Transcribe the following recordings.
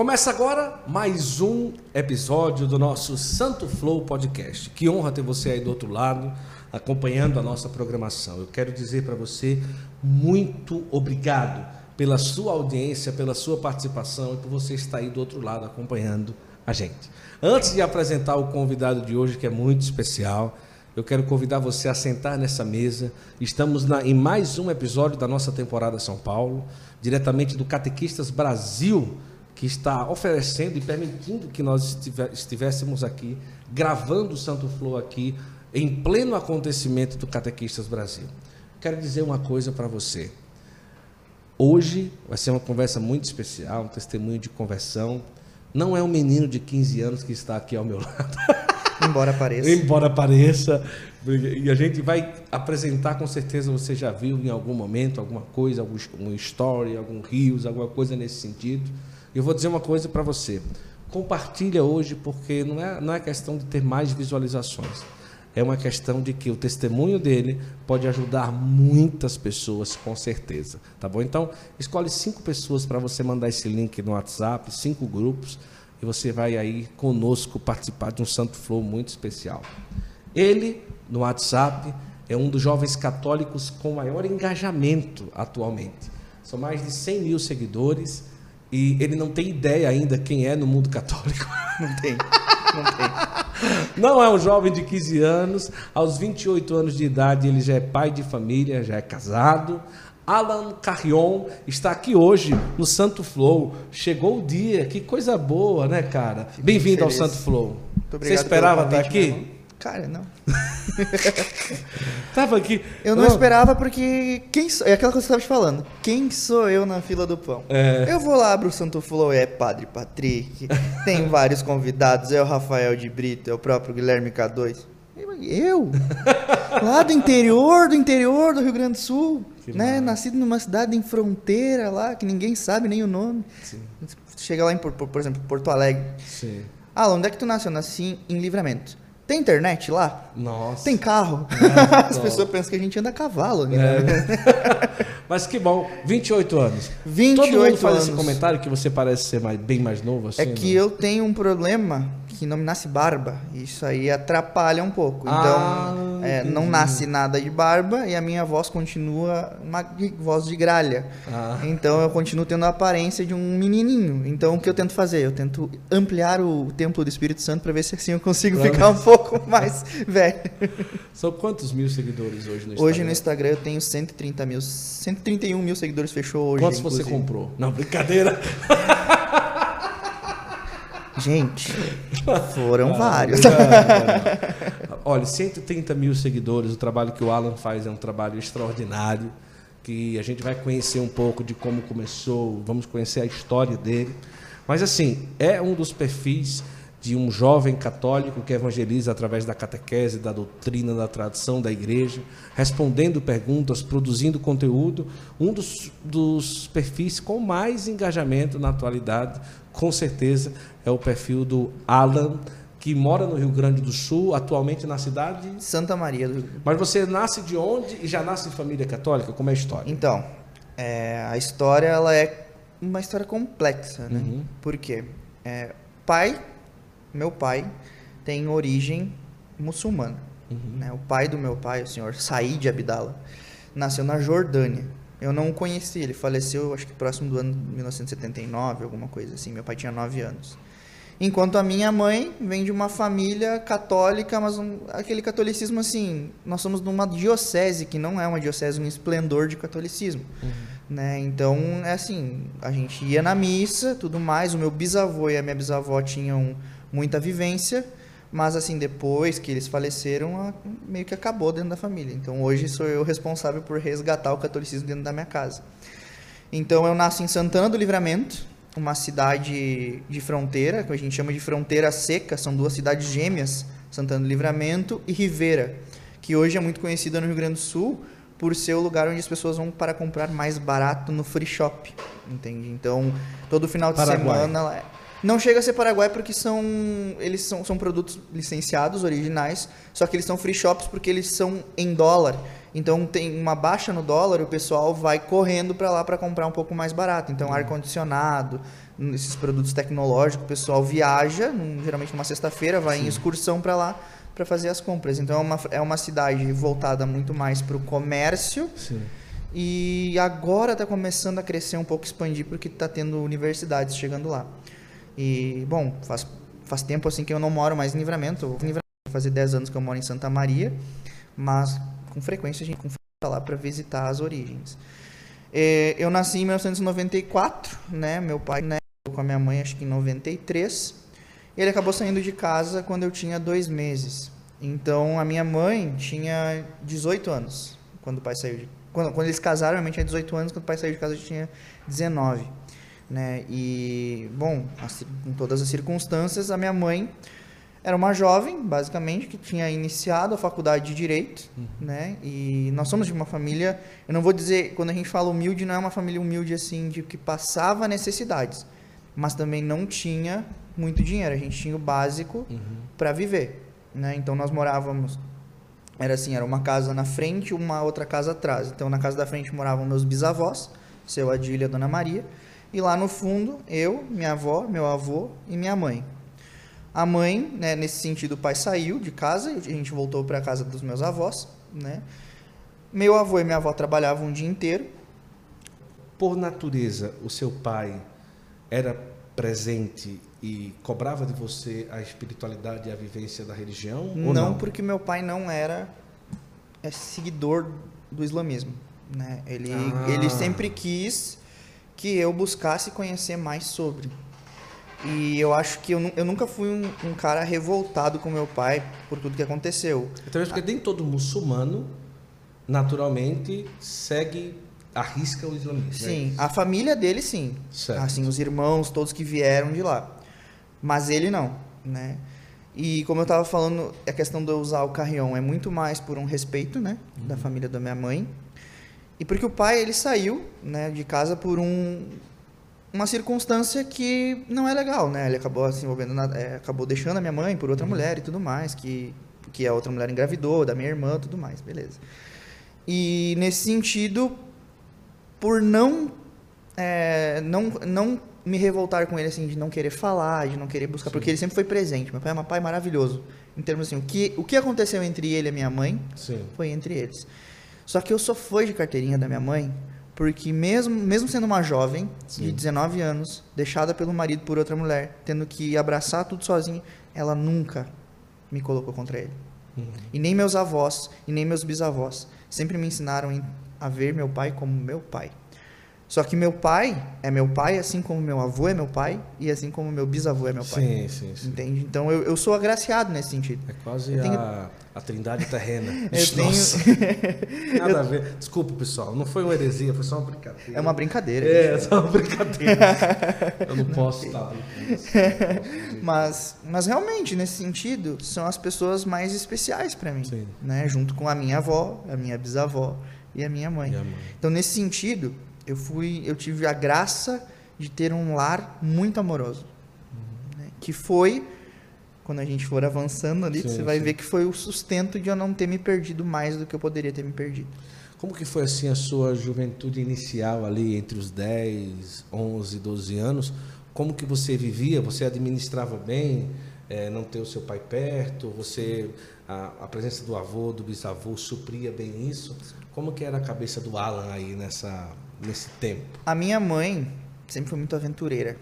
Começa agora mais um episódio do nosso Santo Flow Podcast. Que honra ter você aí do outro lado, acompanhando a nossa programação. Eu quero dizer para você muito obrigado pela sua audiência, pela sua participação e por você estar aí do outro lado acompanhando a gente. Antes de apresentar o convidado de hoje, que é muito especial, eu quero convidar você a sentar nessa mesa. Estamos na, em mais um episódio da nossa temporada São Paulo, diretamente do Catequistas Brasil que está oferecendo e permitindo que nós estivéssemos aqui, gravando o Santo Flow aqui, em pleno acontecimento do Catequistas Brasil. Quero dizer uma coisa para você. Hoje vai ser uma conversa muito especial, um testemunho de conversão. Não é um menino de 15 anos que está aqui ao meu lado. Embora pareça. Embora pareça. E a gente vai apresentar, com certeza você já viu em algum momento, alguma coisa, algum, algum story, algum rios, alguma coisa nesse sentido. Eu vou dizer uma coisa para você. Compartilha hoje, porque não é, não é questão de ter mais visualizações. É uma questão de que o testemunho dele pode ajudar muitas pessoas, com certeza. Tá bom? Então, escolhe cinco pessoas para você mandar esse link no WhatsApp, cinco grupos, e você vai aí conosco participar de um Santo Flow muito especial. Ele, no WhatsApp, é um dos jovens católicos com maior engajamento atualmente. São mais de 100 mil seguidores e ele não tem ideia ainda quem é no mundo católico. Não tem. Não tem. Não é um jovem de 15 anos, aos 28 anos de idade ele já é pai de família, já é casado. Alan Carrion está aqui hoje no Santo Flow. Chegou o dia, que coisa boa, né, cara? Bem-vindo ao Santo Flow. Você esperava estar aqui? Cara, não. Tava aqui. Eu não, não, esperava porque. Quem sou... É aquela coisa que eu estava te falando. Quem sou eu na fila do pão? É... Eu vou lá, abro o Santo Flow, é Padre Patrick. tem vários convidados. É o Rafael de Brito, é o próprio Guilherme K2. Eu? lá do interior, do interior do Rio Grande do Sul. Que né? Nascido numa cidade em fronteira lá, que ninguém sabe nem o nome. Sim. Chega lá em, por, por exemplo, Porto Alegre. Sim. Ah, onde é que tu nasceu? Nasci em Livramento. Tem internet lá? Nossa. Tem carro? É, As pessoas pensam que a gente anda a cavalo. Né? É. Mas que bom, 28 anos. 28 Todo mundo faz anos. esse comentário que você parece ser mais, bem mais novo. Assim, é que não? eu tenho um problema que não me nasce barba. Isso aí atrapalha um pouco. Então, ah, é, não nasce nada de barba e a minha voz continua uma voz de gralha. Ah. Então eu continuo tendo a aparência de um menininho. Então o que eu tento fazer? Eu tento ampliar o templo do Espírito Santo para ver se assim eu consigo pra ficar um pouco mais velho. São quantos mil seguidores hoje no Instagram? Hoje no Instagram eu tenho 130 mil. 131 mil seguidores fechou hoje. Quantos inclusive. você comprou? Não, brincadeira. Gente, foram vários. Olha, 130 mil seguidores, o trabalho que o Alan faz é um trabalho extraordinário, que a gente vai conhecer um pouco de como começou, vamos conhecer a história dele. Mas assim, é um dos perfis de um jovem católico que evangeliza através da catequese, da doutrina, da tradição da igreja, respondendo perguntas, produzindo conteúdo, um dos, dos perfis com mais engajamento na atualidade, com certeza, é o perfil do Alan, que mora no Rio Grande do Sul, atualmente na cidade Santa Maria do Rio. Mas você nasce de onde e já nasce em família católica? Como é a história? Então, é, a história ela é uma história complexa, né? Uhum. Por quê? É, pai meu pai tem origem muçulmana. Uhum. Né? O pai do meu pai, o senhor Said Abdallah, nasceu na Jordânia. Eu não o conheci, ele faleceu acho que próximo do ano 1979, alguma coisa assim. Meu pai tinha 9 anos. Enquanto a minha mãe vem de uma família católica, mas um, aquele catolicismo assim, nós somos numa diocese que não é uma diocese, um esplendor de catolicismo. Uhum. Né? Então, é assim, a gente ia na missa, tudo mais. O meu bisavô e a minha bisavó tinham muita vivência, mas assim, depois que eles faleceram, meio que acabou dentro da família. Então hoje sou eu responsável por resgatar o catolicismo dentro da minha casa. Então eu nasci em Santana do Livramento, uma cidade de fronteira, que a gente chama de fronteira seca, são duas cidades gêmeas, Santana do Livramento e Rivera, que hoje é muito conhecida no Rio Grande do Sul por ser o lugar onde as pessoas vão para comprar mais barato no free shop, entende? Então, todo final de Paraguai. semana não chega a ser Paraguai porque são eles são, são produtos licenciados, originais, só que eles são free shops porque eles são em dólar. Então tem uma baixa no dólar, o pessoal vai correndo para lá para comprar um pouco mais barato. Então ar condicionado, esses produtos tecnológicos, o pessoal viaja, geralmente numa sexta-feira, vai Sim. em excursão para lá para fazer as compras. Então é uma, é uma cidade voltada muito mais para o comércio. Sim. E agora está começando a crescer um pouco, expandir, porque está tendo universidades chegando lá. E, bom, faz, faz tempo assim que eu não moro mais em Livramento. Livramento fazer 10 anos que eu moro em Santa Maria, mas com frequência a gente vai lá para visitar as origens. É, eu nasci em 1994, né? Meu pai né, com a minha mãe acho que em 93. Ele acabou saindo de casa quando eu tinha dois meses. Então a minha mãe tinha 18 anos quando o pai saiu de quando, quando eles casaram, mãe tinha 18 anos, quando o pai saiu de casa eu tinha 19. Né? E, bom, assim, com todas as circunstâncias, a minha mãe era uma jovem, basicamente, que tinha iniciado a faculdade de Direito, uhum. né? E nós somos de uma família, eu não vou dizer, quando a gente fala humilde, não é uma família humilde assim, de que passava necessidades, mas também não tinha muito dinheiro, a gente tinha o básico uhum. para viver, né? Então nós morávamos era assim, era uma casa na frente e uma outra casa atrás. Então na casa da frente moravam meus bisavós, seu Adília e a Dona Maria, e lá no fundo eu, minha avó, meu avô e minha mãe. A mãe, né, nesse sentido, o pai saiu de casa e a gente voltou para a casa dos meus avós, né? Meu avô e minha avó trabalhavam um dia inteiro. Por natureza, o seu pai era presente e cobrava de você a espiritualidade e a vivência da religião? Não, não? porque meu pai não era é, seguidor do islamismo. Né? Ele, ah. ele sempre quis que eu buscasse conhecer mais sobre. E eu acho que eu, eu nunca fui um, um, cara revoltado com meu pai por tudo que aconteceu. Talvez porque nem todo muçulmano, naturalmente, segue arrisca o islamismo. Né? Sim, né? a família dele sim. Certo. Assim, os irmãos, todos que vieram de lá. Mas ele não, né? E como eu estava falando, a questão de eu usar o carrion é muito mais por um respeito, né, uhum. da família da minha mãe. E porque o pai, ele saiu, né, de casa por um uma circunstância que não é legal, né? Ele acabou se envolvendo, na, é, acabou deixando a minha mãe por outra uhum. mulher e tudo mais, que que a outra mulher engravidou, da minha irmã, tudo mais, beleza. E nesse sentido, por não é, não não me revoltar com ele assim de não querer falar, de não querer buscar, Sim. porque ele sempre foi presente. Meu pai é um pai maravilhoso. Em termos assim, o que o que aconteceu entre ele e minha mãe Sim. foi entre eles. Só que eu só fui de carteirinha da minha mãe porque mesmo, mesmo sendo uma jovem Sim. de 19 anos, deixada pelo marido por outra mulher, tendo que abraçar tudo sozinha, ela nunca me colocou contra ele. Uhum. E nem meus avós, e nem meus bisavós sempre me ensinaram a ver meu pai como meu pai. Só que meu pai é meu pai, assim como meu avô é meu pai, e assim como meu bisavô é meu pai. Sim, sim, sim. Entende? Então eu, eu sou agraciado nesse sentido. É quase tenho... a, a trindade terrena. eu Nossa. tenho... Nada eu... a ver. Desculpa, pessoal, não foi uma heresia, foi só uma brincadeira. É uma brincadeira. É, é só uma brincadeira. eu não posso estar mas, mas realmente, nesse sentido, são as pessoas mais especiais para mim. Sim. Né? Junto com a minha avó, a minha bisavó e a minha mãe. Minha mãe. Então, nesse sentido eu fui, eu tive a graça de ter um lar muito amoroso, uhum. né? que foi quando a gente for avançando ali, sim, você vai sim. ver que foi o sustento de eu não ter me perdido mais do que eu poderia ter me perdido. Como que foi assim a sua juventude inicial ali entre os 10, 11, 12 anos? Como que você vivia? Você administrava bem? É, não ter o seu pai perto? Você a, a, presença do avô, do bisavô supria bem isso? Como que era a cabeça do Alan aí nessa nesse tempo? A minha mãe sempre foi muito aventureira.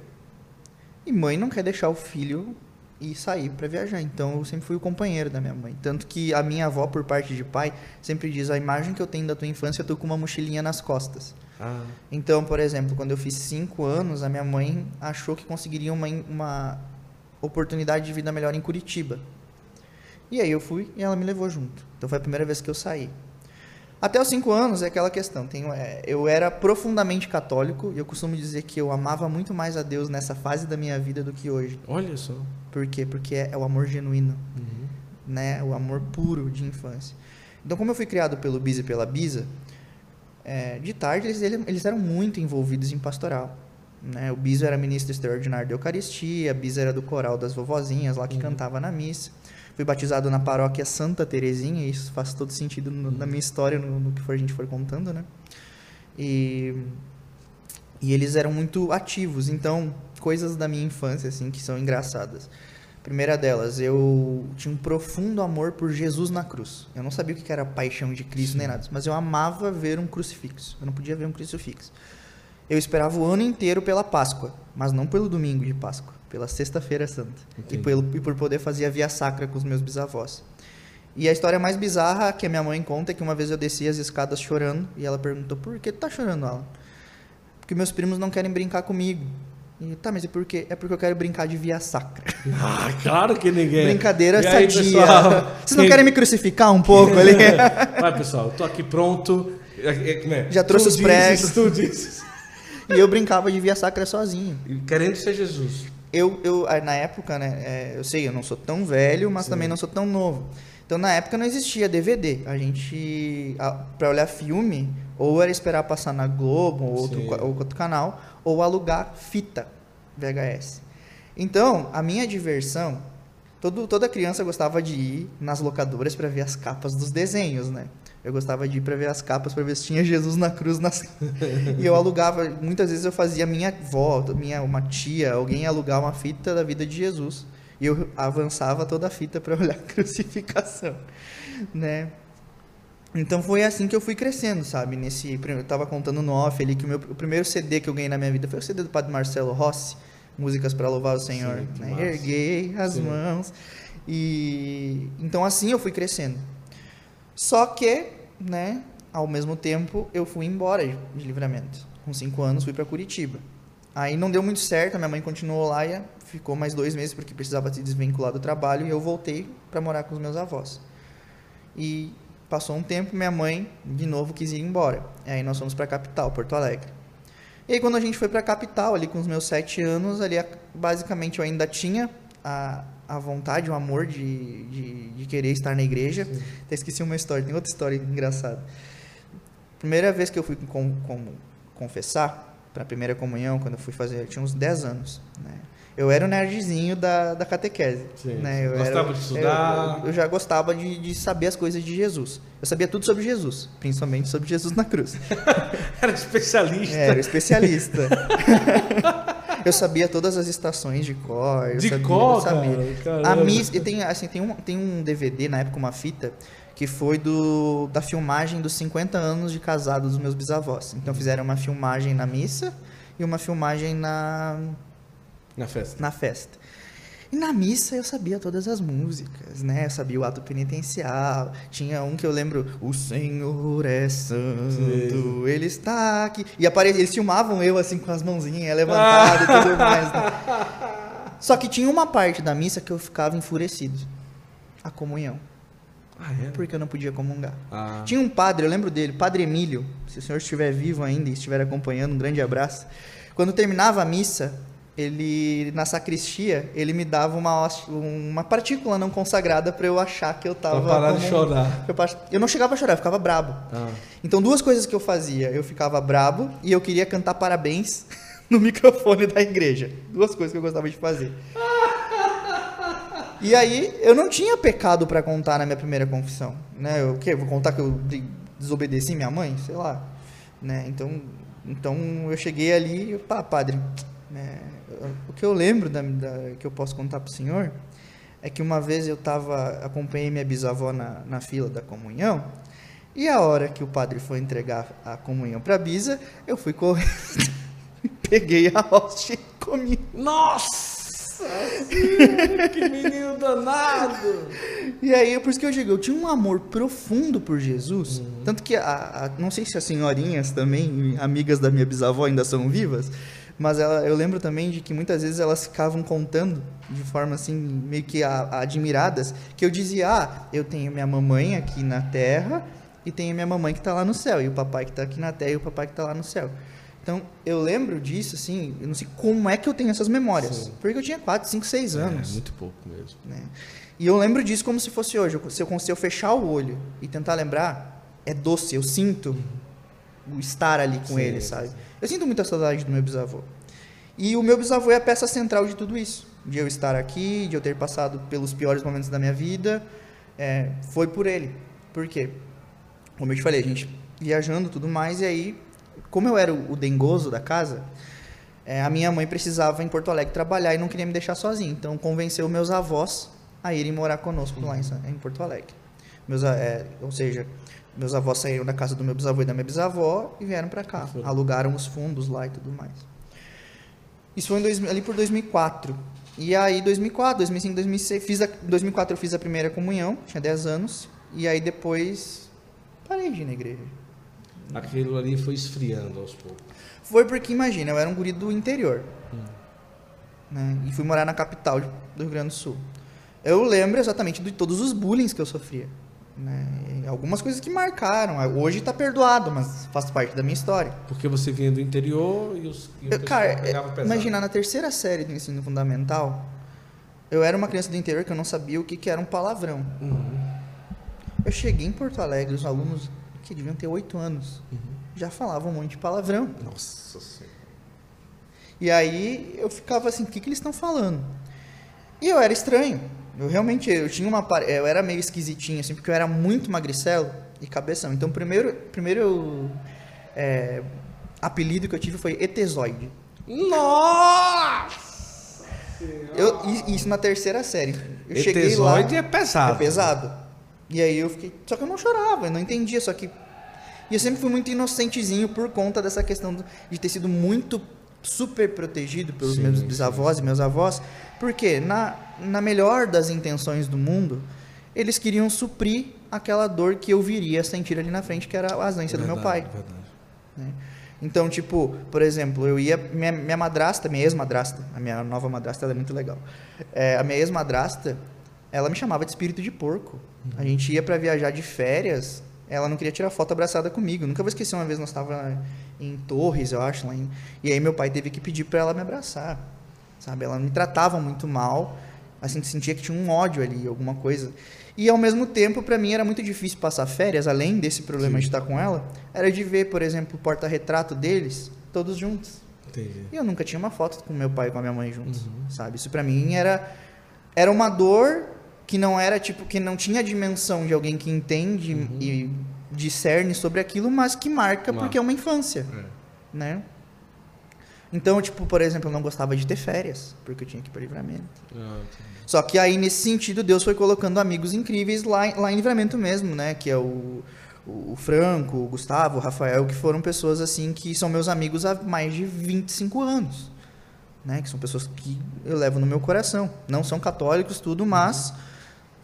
E mãe não quer deixar o filho ir sair para viajar. Então eu sempre fui o companheiro da minha mãe. Tanto que a minha avó, por parte de pai, sempre diz: a imagem que eu tenho da tua infância, eu tô com uma mochilinha nas costas. Ah. Então, por exemplo, quando eu fiz cinco anos, a minha mãe achou que conseguiria uma, uma oportunidade de vida melhor em Curitiba. E aí eu fui e ela me levou junto. Então foi a primeira vez que eu saí. Até os cinco anos é aquela questão. É, eu era profundamente católico e eu costumo dizer que eu amava muito mais a Deus nessa fase da minha vida do que hoje. Olha só. Por quê? Porque é, é o amor genuíno, uhum. né? O amor puro de infância. Então, como eu fui criado pelo Bisa e pela Bisa, é, de tarde eles, eles eram muito envolvidos em pastoral. Né? O Bisa era ministro extraordinário da Eucaristia, a Bisa era do coral das vovozinhas lá que uhum. cantava na missa. Fui batizado na paróquia Santa Terezinha, e isso faz todo sentido no, na minha história, no, no que for, a gente for contando, né? E, e eles eram muito ativos, então, coisas da minha infância, assim, que são engraçadas. Primeira delas, eu tinha um profundo amor por Jesus na cruz. Eu não sabia o que era paixão de Cristo Sim. nem nada, mas eu amava ver um crucifixo. Eu não podia ver um crucifixo. Eu esperava o ano inteiro pela Páscoa, mas não pelo domingo de Páscoa, pela Sexta-feira Santa. E, pelo, e por poder fazer a via sacra com os meus bisavós. E a história mais bizarra que a minha mãe conta é que uma vez eu desci as escadas chorando e ela perguntou: Por que tu tá chorando, Alan? Porque meus primos não querem brincar comigo. E, tá, mas e por quê? É porque eu quero brincar de via sacra. Ah, claro que ninguém. Brincadeira aí, sadia. Pessoal, Vocês não querem me crucificar um pouco ali? Vai, pessoal, tô aqui pronto. É, é, Já trouxe os pregos. Tu dizes. E eu brincava de via sacra sozinho. Querendo ser Jesus. Eu, eu na época, né, é, eu sei, eu não sou tão velho, mas Sim. também não sou tão novo. Então, na época não existia DVD. A gente, para olhar filme, ou era esperar passar na Globo ou outro, ou outro canal, ou alugar fita VHS. Então, a minha diversão, todo, toda criança gostava de ir nas locadoras para ver as capas dos desenhos, né? Eu gostava de ir para ver as capas para ver se tinha Jesus na cruz nas... e eu alugava, muitas vezes eu fazia minha avó, minha uma tia, alguém alugar uma fita da vida de Jesus. E eu avançava toda a fita para olhar a crucificação, né? Então foi assim que eu fui crescendo, sabe? Nesse, eu tava contando no off ali que o, meu, o primeiro CD que eu ganhei na minha vida foi o CD do Padre Marcelo Rossi, Músicas para Louvar o Senhor. Sim, né? Erguei as Sim. mãos. E então assim eu fui crescendo. Só que, né, ao mesmo tempo eu fui embora de livramento. Com cinco anos fui para Curitiba. Aí não deu muito certo, a minha mãe continuou lá e ficou mais dois meses porque precisava se desvincular do trabalho e eu voltei para morar com os meus avós. E Passou um tempo, minha mãe de novo quis ir embora. Aí nós fomos para a capital, Porto Alegre. E aí quando a gente foi para a capital, ali com os meus sete anos, ali basicamente eu ainda tinha a, a vontade, o amor de, de, de querer estar na igreja. Sim. Até esqueci uma história, tem outra história engraçada. Primeira vez que eu fui com, com, confessar, para a primeira comunhão, quando eu fui fazer, eu tinha uns 10 anos. Né? eu era o nerdzinho da, da catequese. Sim. Né? Eu gostava era, de estudar? Eu, eu, já gostava de, de saber as coisas de Jesus. Eu sabia tudo sobre Jesus, principalmente sobre Jesus na cruz. era especialista. É, era especialista. eu sabia todas as estações de cor. de sabia, cor, sabia. Cara, a miss, e tem, assim, tem, um, tem um DVD, na época, uma fita, que foi do, da filmagem dos 50 anos de casado dos meus bisavós. Então fizeram uma filmagem na missa e uma filmagem na na festa. Na festa. E na missa eu sabia todas as músicas, né? Eu sabia o ato penitencial. Tinha um que eu lembro, o Senhor é santo, ele está aqui. E apare... eles filmavam eu assim com as mãozinhas levantadas e tudo mais. Né? Só que tinha uma parte da missa que eu ficava enfurecido. A comunhão. Ah, é? Porque eu não podia comungar. Ah. Tinha um padre, eu lembro dele, Padre Emílio. Se o senhor estiver vivo ainda e estiver acompanhando, um grande abraço. Quando terminava a missa, ele na sacristia ele me dava uma uma partícula não consagrada para eu achar que eu tava pra parar como, de chorar. Eu, eu, não chegava a chorar eu ficava brabo. Ah. então duas coisas que eu fazia eu ficava brabo e eu queria cantar parabéns no microfone da igreja. Duas coisas que eu gostava de fazer. E aí eu não tinha pecado para contar na minha primeira confissão né? Eu que vou contar que eu desobedeci minha mãe? Sei lá né? Então então eu cheguei ali e pá padre né, o que eu lembro da, da que eu posso contar para o senhor é que uma vez eu tava acompanhei minha bisavó na, na fila da comunhão e a hora que o padre foi entregar a comunhão para a bisa, eu fui correndo, peguei a hóstia e comi. Nossa! que menino danado! E aí, por isso que eu digo, eu tinha um amor profundo por Jesus, uhum. tanto que, a, a, não sei se as senhorinhas também, amigas da minha bisavó, ainda são vivas, mas ela, eu lembro também de que muitas vezes elas ficavam contando de forma assim meio que a, a admiradas que eu dizia ah eu tenho minha mamãe aqui na terra e tenho minha mamãe que está lá no céu e o papai que está aqui na terra e o papai que está lá no céu então eu lembro disso assim eu não sei como é que eu tenho essas memórias Sim. porque eu tinha 4, 5, 6 anos é, muito pouco mesmo né? e eu lembro disso como se fosse hoje se eu, se eu fechar o olho e tentar lembrar é doce eu sinto o estar ali com sim, ele sabe sim. Eu sinto muita saudade do meu bisavô. E o meu bisavô é a peça central de tudo isso. de eu estar aqui, de eu ter passado pelos piores momentos da minha vida, é, foi por ele. Por quê? Como eu te falei, a gente viajando tudo mais, e aí, como eu era o, o dengoso da casa, é, a minha mãe precisava em Porto Alegre trabalhar e não queria me deixar sozinho. Então, convenceu meus avós a irem morar conosco lá em, em Porto Alegre. Meus, é, ou seja, meus avós saíram da casa do meu bisavô e da minha bisavó e vieram para cá. Alugaram os fundos lá e tudo mais. Isso foi dois, ali por 2004. E aí, 2004, 2005, 2006, fiz a, 2004 eu fiz a primeira comunhão, tinha 10 anos. E aí depois parei de ir na igreja. Aquilo ali foi esfriando aos poucos. Foi porque, imagina, eu era um guri do interior. Hum. Né? E fui morar na capital do Rio Grande do Sul. Eu lembro exatamente de todos os bullying que eu sofria. Né? Algumas coisas que marcaram. Hoje está perdoado, mas faz parte da minha história. Porque você vinha do interior e os e eu, Cara, imagina, na terceira série do ensino fundamental, eu era uma criança do interior que eu não sabia o que, que era um palavrão. Uhum. Eu cheguei em Porto Alegre, os alunos que deviam ter oito anos uhum. já falavam um monte de palavrão. Nossa Senhora. E aí eu ficava assim, o que, que eles estão falando? E eu era estranho. Eu realmente, eu tinha uma, eu era meio esquisitinho, assim, porque eu era muito magricelo e cabeção. Então, primeiro, primeiro é, apelido que eu tive foi etezoide. Nossa! Eu, isso na terceira série. Eu cheguei lá. é pesado. É pesado. E aí eu fiquei. Só que eu não chorava, eu não entendia, só que. E eu sempre fui muito inocentezinho por conta dessa questão de ter sido muito super protegido pelos sim, meus bisavós sim. e meus avós, porque na, na melhor das intenções do mundo, eles queriam suprir aquela dor que eu viria a sentir ali na frente, que era a ausência verdade, do meu pai. Né? Então, tipo, por exemplo, eu ia. Minha, minha madrasta, minha ex-madrasta, a minha nova madrasta ela é muito legal. É, a minha ex-madrasta, ela me chamava de espírito de porco. Uhum. A gente ia para viajar de férias, ela não queria tirar foto abraçada comigo. Nunca vou esquecer uma vez nós estávamos em Torres, eu acho, lá em, e aí meu pai teve que pedir para ela me abraçar, sabe? Ela me tratava muito mal, assim, sentia que tinha um ódio ali, alguma coisa. E ao mesmo tempo, para mim era muito difícil passar férias, além desse problema Sim. de estar com ela, era de ver, por exemplo, o porta-retrato deles todos juntos. Entendi. E eu nunca tinha uma foto com meu pai e com a minha mãe juntos, uhum. sabe? Isso para mim era era uma dor que não era tipo que não tinha a dimensão de alguém que entende uhum. e discerne sobre aquilo, mas que marca porque é uma infância, é. né? Então, tipo, por exemplo, eu não gostava de ter férias, porque eu tinha que ir para livramento. Ah, Só que aí, nesse sentido, Deus foi colocando amigos incríveis lá, lá em livramento mesmo, né? Que é o, o Franco, o Gustavo, o Rafael, que foram pessoas assim que são meus amigos há mais de 25 anos. Né? Que são pessoas que eu levo no meu coração. Não são católicos, tudo, mas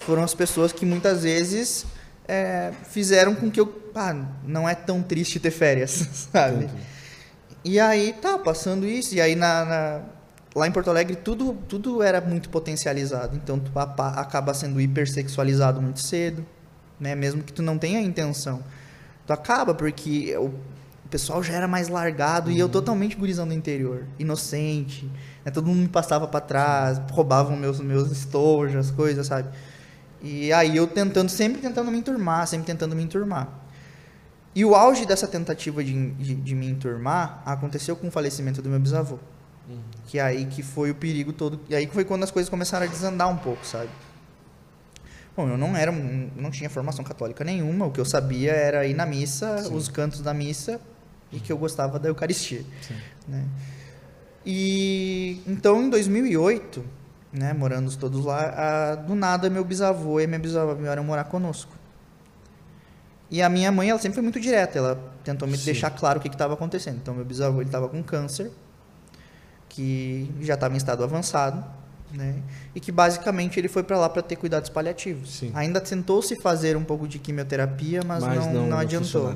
foram as pessoas que muitas vezes é, fizeram com que eu. Ah, não é tão triste ter férias, sabe? Entendi. E aí, tá, passando isso, e aí na, na, lá em Porto Alegre tudo, tudo era muito potencializado. Então tu acaba sendo hipersexualizado muito cedo, né? Mesmo que tu não tenha intenção. Tu acaba porque o pessoal já era mais largado uhum. e eu uhum. totalmente gurizão do interior, inocente. Né? Todo mundo me passava para trás, roubavam meus, meus estojos, as coisas, sabe? E aí eu tentando, sempre tentando me enturmar, sempre tentando me enturmar. E o auge dessa tentativa de, de, de me enturmar aconteceu com o falecimento do meu bisavô. Uhum. Que aí que foi o perigo todo. E aí foi quando as coisas começaram a desandar um pouco, sabe? Bom, eu não era, não tinha formação católica nenhuma. O que eu sabia era ir na missa, Sim. os cantos da missa e que eu gostava da Eucaristia. Né? E então, em 2008, né, morando todos lá, a, do nada meu bisavô e minha bisavó vieram morar conosco. E a minha mãe, ela sempre foi muito direta, ela tentou me Sim. deixar claro o que estava acontecendo. Então, meu bisavô, ele estava com câncer, que já estava em estado avançado, né? E que basicamente ele foi para lá para ter cuidados paliativos. Sim. Ainda tentou se fazer um pouco de quimioterapia, mas, mas não, não, não adiantou.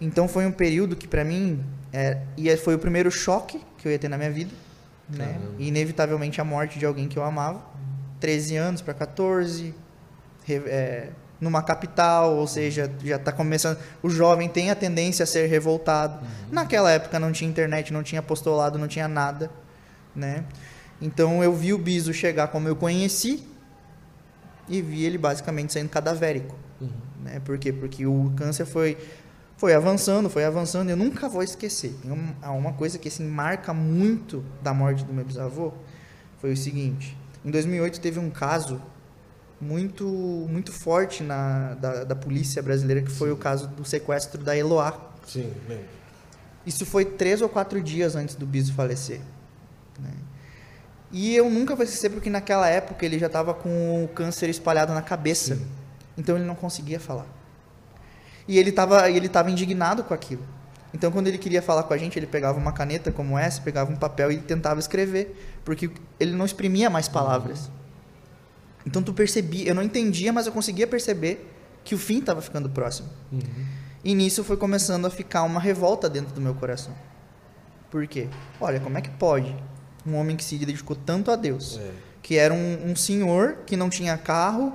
Então foi um período que para mim é, e foi o primeiro choque que eu ia ter na minha vida né? E inevitavelmente a morte de alguém que eu amava. 13 anos para 14, é, numa capital, ou seja, já está começando. O jovem tem a tendência a ser revoltado. Uhum. Naquela época não tinha internet, não tinha apostolado, não tinha nada, né? Então eu vi o Biso chegar como eu conheci e vi ele basicamente saindo cadavérico, uhum. né? Por quê? Porque o câncer foi foi avançando, foi avançando, eu nunca vou esquecer. Tem uma, uma coisa que assim marca muito da morte do meu bisavô, foi o seguinte. Em 2008 teve um caso muito muito forte na, da, da polícia brasileira, que foi Sim. o caso do sequestro da Eloá. Sim, lembro. Isso foi três ou quatro dias antes do Biso falecer. né? E eu nunca vou esquecer porque naquela época ele já estava com o câncer espalhado na cabeça. Sim. Então ele não conseguia falar. E ele estava ele tava indignado com aquilo. Então quando ele queria falar com a gente, ele pegava uma caneta como essa, pegava um papel e tentava escrever. Porque ele não exprimia mais palavras. Então tu percebia, eu não entendia, mas eu conseguia perceber que o fim estava ficando próximo. Uhum. E nisso foi começando a ficar uma revolta dentro do meu coração. Por quê? Olha, como é que pode um homem que se dedicou tanto a Deus, É. que era um, um senhor que não tinha carro,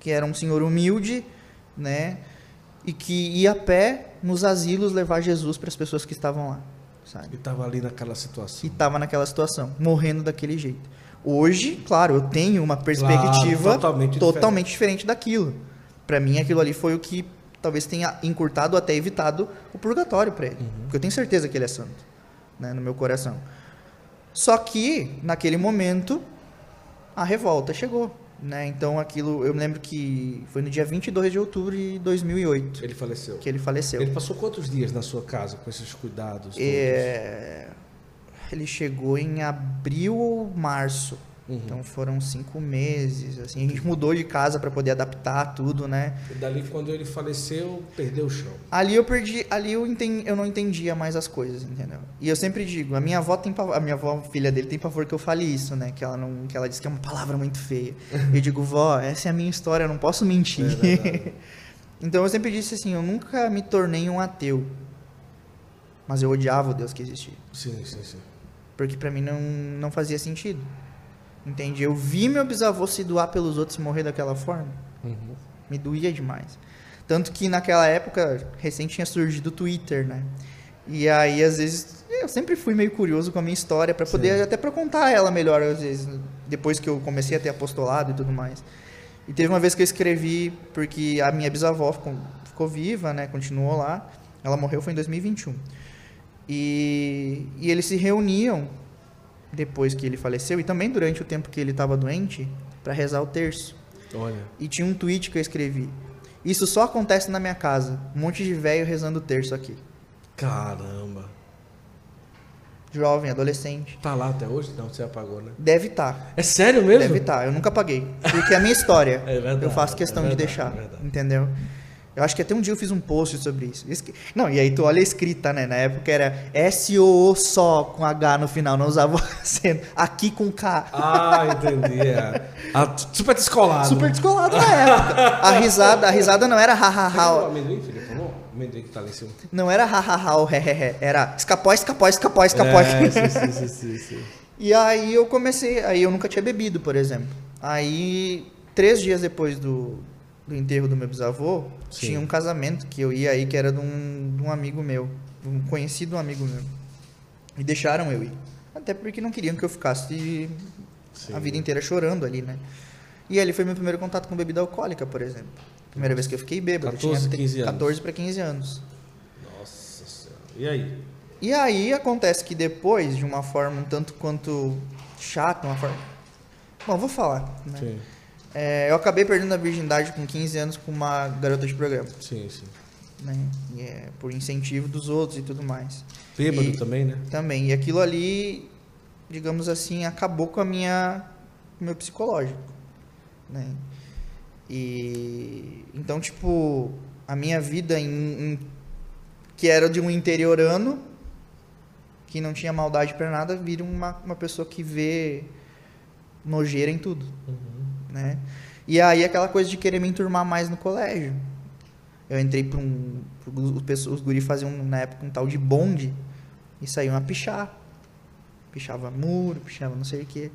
que era um senhor humilde, né? E que ia a pé nos asilos levar Jesus para as pessoas que estavam lá, sabe? E tava ali naquela E situação. estava naquela situação, morrendo daquele jeito. Hoje, claro, eu tenho uma perspectiva totalmente totalmente, diferente. daquilo. Para mim, aquilo ali foi o que talvez tenha encurtado ou até evitado o purgatório para ele. Porque eu tenho certeza que ele é santo, né, no meu coração. Só que, naquele momento, a revolta chegou. Né? Então, aquilo, eu lembro que foi no dia 22 de outubro de 2008 Ele faleceu. que ele faleceu. Ele passou quantos dias na sua casa com esses cuidados? É, ele chegou em abril ou março. Uhum. Então foram cinco meses. Assim, a gente mudou de casa para poder adaptar tudo, né? E dali, quando ele faleceu, perdeu o chão. Ali eu perdi, ali eu, enten- eu não entendia mais as coisas, entendeu? E eu sempre digo, a minha avó tem pavor, a minha avó, filha dele, tem pavor que eu fale isso, né? Que ela não, que ela diz que é uma palavra muito feia. eu digo, vó, essa é a minha história, eu não posso mentir. É então eu sempre disse assim, eu nunca me tornei um ateu, mas eu odiava o Deus que existia. Sim, sim, sim. Porque pra mim não, não fazia sentido. Entende? Eu vi meu bisavô se doar pelos outros e morrer daquela forma. Uhum. Me doía demais. Tanto que naquela época, recém tinha surgido o Twitter, né? E aí, às vezes, eu sempre fui meio curioso com a minha história, pra poder, Sim. até pra contar ela melhor, às vezes, depois que eu comecei a ter apostolado e tudo mais. E teve uma vez que eu escrevi, porque a minha bisavó ficou, ficou viva, né? Continuou lá. Ela morreu foi em 2021. E, e eles se reuniam depois que ele faleceu e também durante o tempo que ele estava doente para rezar o terço. Olha. E tinha um tweet que eu escrevi. Isso só acontece na minha casa. Um monte de velho rezando o terço aqui. Caramba. Jovem, adolescente. Tá lá até hoje? Não, você apagou, né? Deve estar. É sério mesmo? Deve estar. Eu nunca paguei. Porque é a minha história. É verdade, eu faço questão é de verdade, deixar. é verdade. Entendeu? Eu acho que até um dia eu fiz um post sobre isso. Não, e aí tu olha a escrita, né? Na época era S-O-O só com H no final, não usava acento. Aqui com K. Ah, entendi. É. Ah, super descolado. Super descolado na época. A risada, a risada não era ha-ha-ha. amendoim, que tá lá em cima. Não era ha-ha-ha ou he-he-he. Era escapó, escapó, escapó, escapó. É, sim, sim, sim. E aí eu comecei, aí eu nunca tinha bebido, por exemplo. Aí, três dias depois do, do enterro do meu bisavô, Sim. tinha um casamento que eu ia aí, que era de um, de um amigo meu, um conhecido amigo meu. E deixaram eu ir. Até porque não queriam que eu ficasse Sim. a vida inteira chorando ali, né? E ali foi meu primeiro contato com bebida alcoólica, por exemplo. Primeira vez que eu fiquei bêbado. 14, eu tinha 15 anos. 14 para 15 anos. Nossa senhora. E aí? E aí acontece que depois, de uma forma um tanto quanto chata, uma forma. Bom, vou falar. Né? Sim, É, eu acabei perdendo a virgindade com 15 anos com uma garota de programa, sim, sim. né? E é por incentivo dos outros e tudo mais. Bêbado E- também, né? Também. E aquilo ali, digamos assim, acabou com a minha meu psicológico, né? E então, tipo, a minha vida em, em- que era de um interiorano que não tinha maldade pra nada, vira uma, uma pessoa que vê nojeira em tudo, né? E aí aquela coisa de querer me enturmar mais no colégio. Eu entrei para um. Os, os guri faziam na época um tal de bonde e saíam a pichar. Pichava muro, pichava não sei o quê.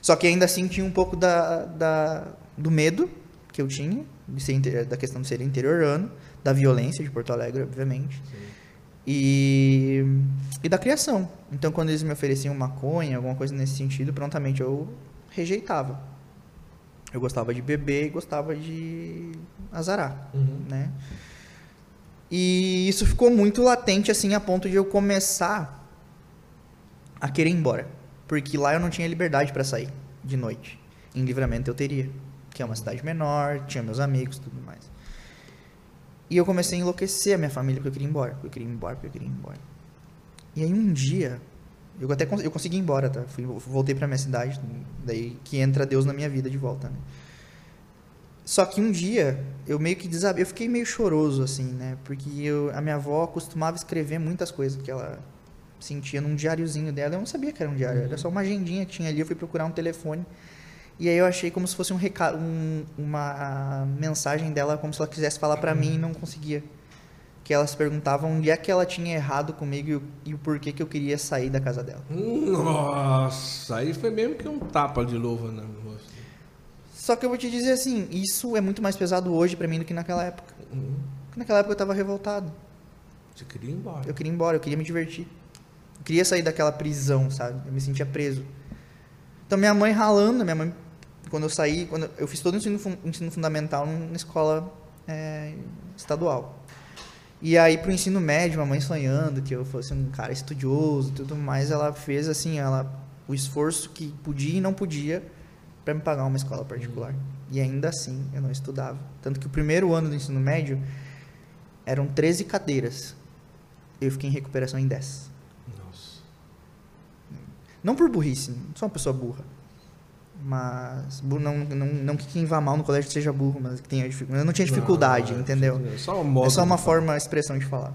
Só que ainda assim tinha um pouco da, da, do medo que eu tinha, de ser, inte- da questão de ser interiorano, da violência de Porto Alegre, obviamente. E, e da criação. Então, quando eles me ofereciam maconha, alguma coisa nesse sentido, prontamente eu rejeitava. Eu gostava de beber e gostava de azarar, Uhum. né? E isso ficou muito latente, assim, a ponto de eu começar a querer ir embora. Porque lá eu não tinha liberdade para sair de noite. Em Livramento eu teria, que é uma cidade menor, tinha meus amigos, tudo mais. E eu comecei a enlouquecer a minha família porque eu queria ir embora, porque eu queria ir embora, porque eu queria ir embora. E aí um dia, eu até eu consegui ir embora, tá? Fui, voltei para minha cidade, daí que entra Deus na minha vida de volta, né? Só que um dia eu meio que desabei, eu fiquei meio choroso assim, né? Porque eu, a minha avó costumava escrever muitas coisas que ela sentia num diáriozinho dela. Eu não sabia que era um diário, uhum. era só uma agendinha que tinha ali. Eu fui procurar um telefone e aí eu achei como se fosse um recado, um, uma mensagem dela, como se ela quisesse falar para mim e não conseguia. Que elas perguntavam onde é que ela tinha errado comigo e o, e o porquê que eu queria sair da casa dela. Nossa, aí foi mesmo que um tapa de luva na rosto. Só que eu vou te dizer assim, isso é muito mais pesado hoje para mim do que naquela época. Uhum. Naquela época eu tava revoltado. Você queria ir embora? Eu queria ir embora, eu queria me divertir. Eu queria sair daquela prisão, sabe? Eu me sentia preso. Então minha mãe ralando, minha mãe, quando eu saí, quando eu fiz todo o ensino, ensino fundamental na escola é, estadual. E aí pro ensino médio, minha mãe sonhando que eu fosse um cara estudioso, tudo mais, ela fez assim, ela o esforço que podia e não podia para me pagar uma escola particular. E ainda assim eu não estudava. Tanto que o primeiro ano do ensino médio eram 13 cadeiras. Eu fiquei em recuperação em 10. Nossa. Não por burrice, não sou uma pessoa burra. Mas não, não, não que quem vá mal no colégio seja burro, mas que tenha dificuldade. Eu não tinha dificuldade, não, entendeu? É só, é só uma forma, expressão de falar.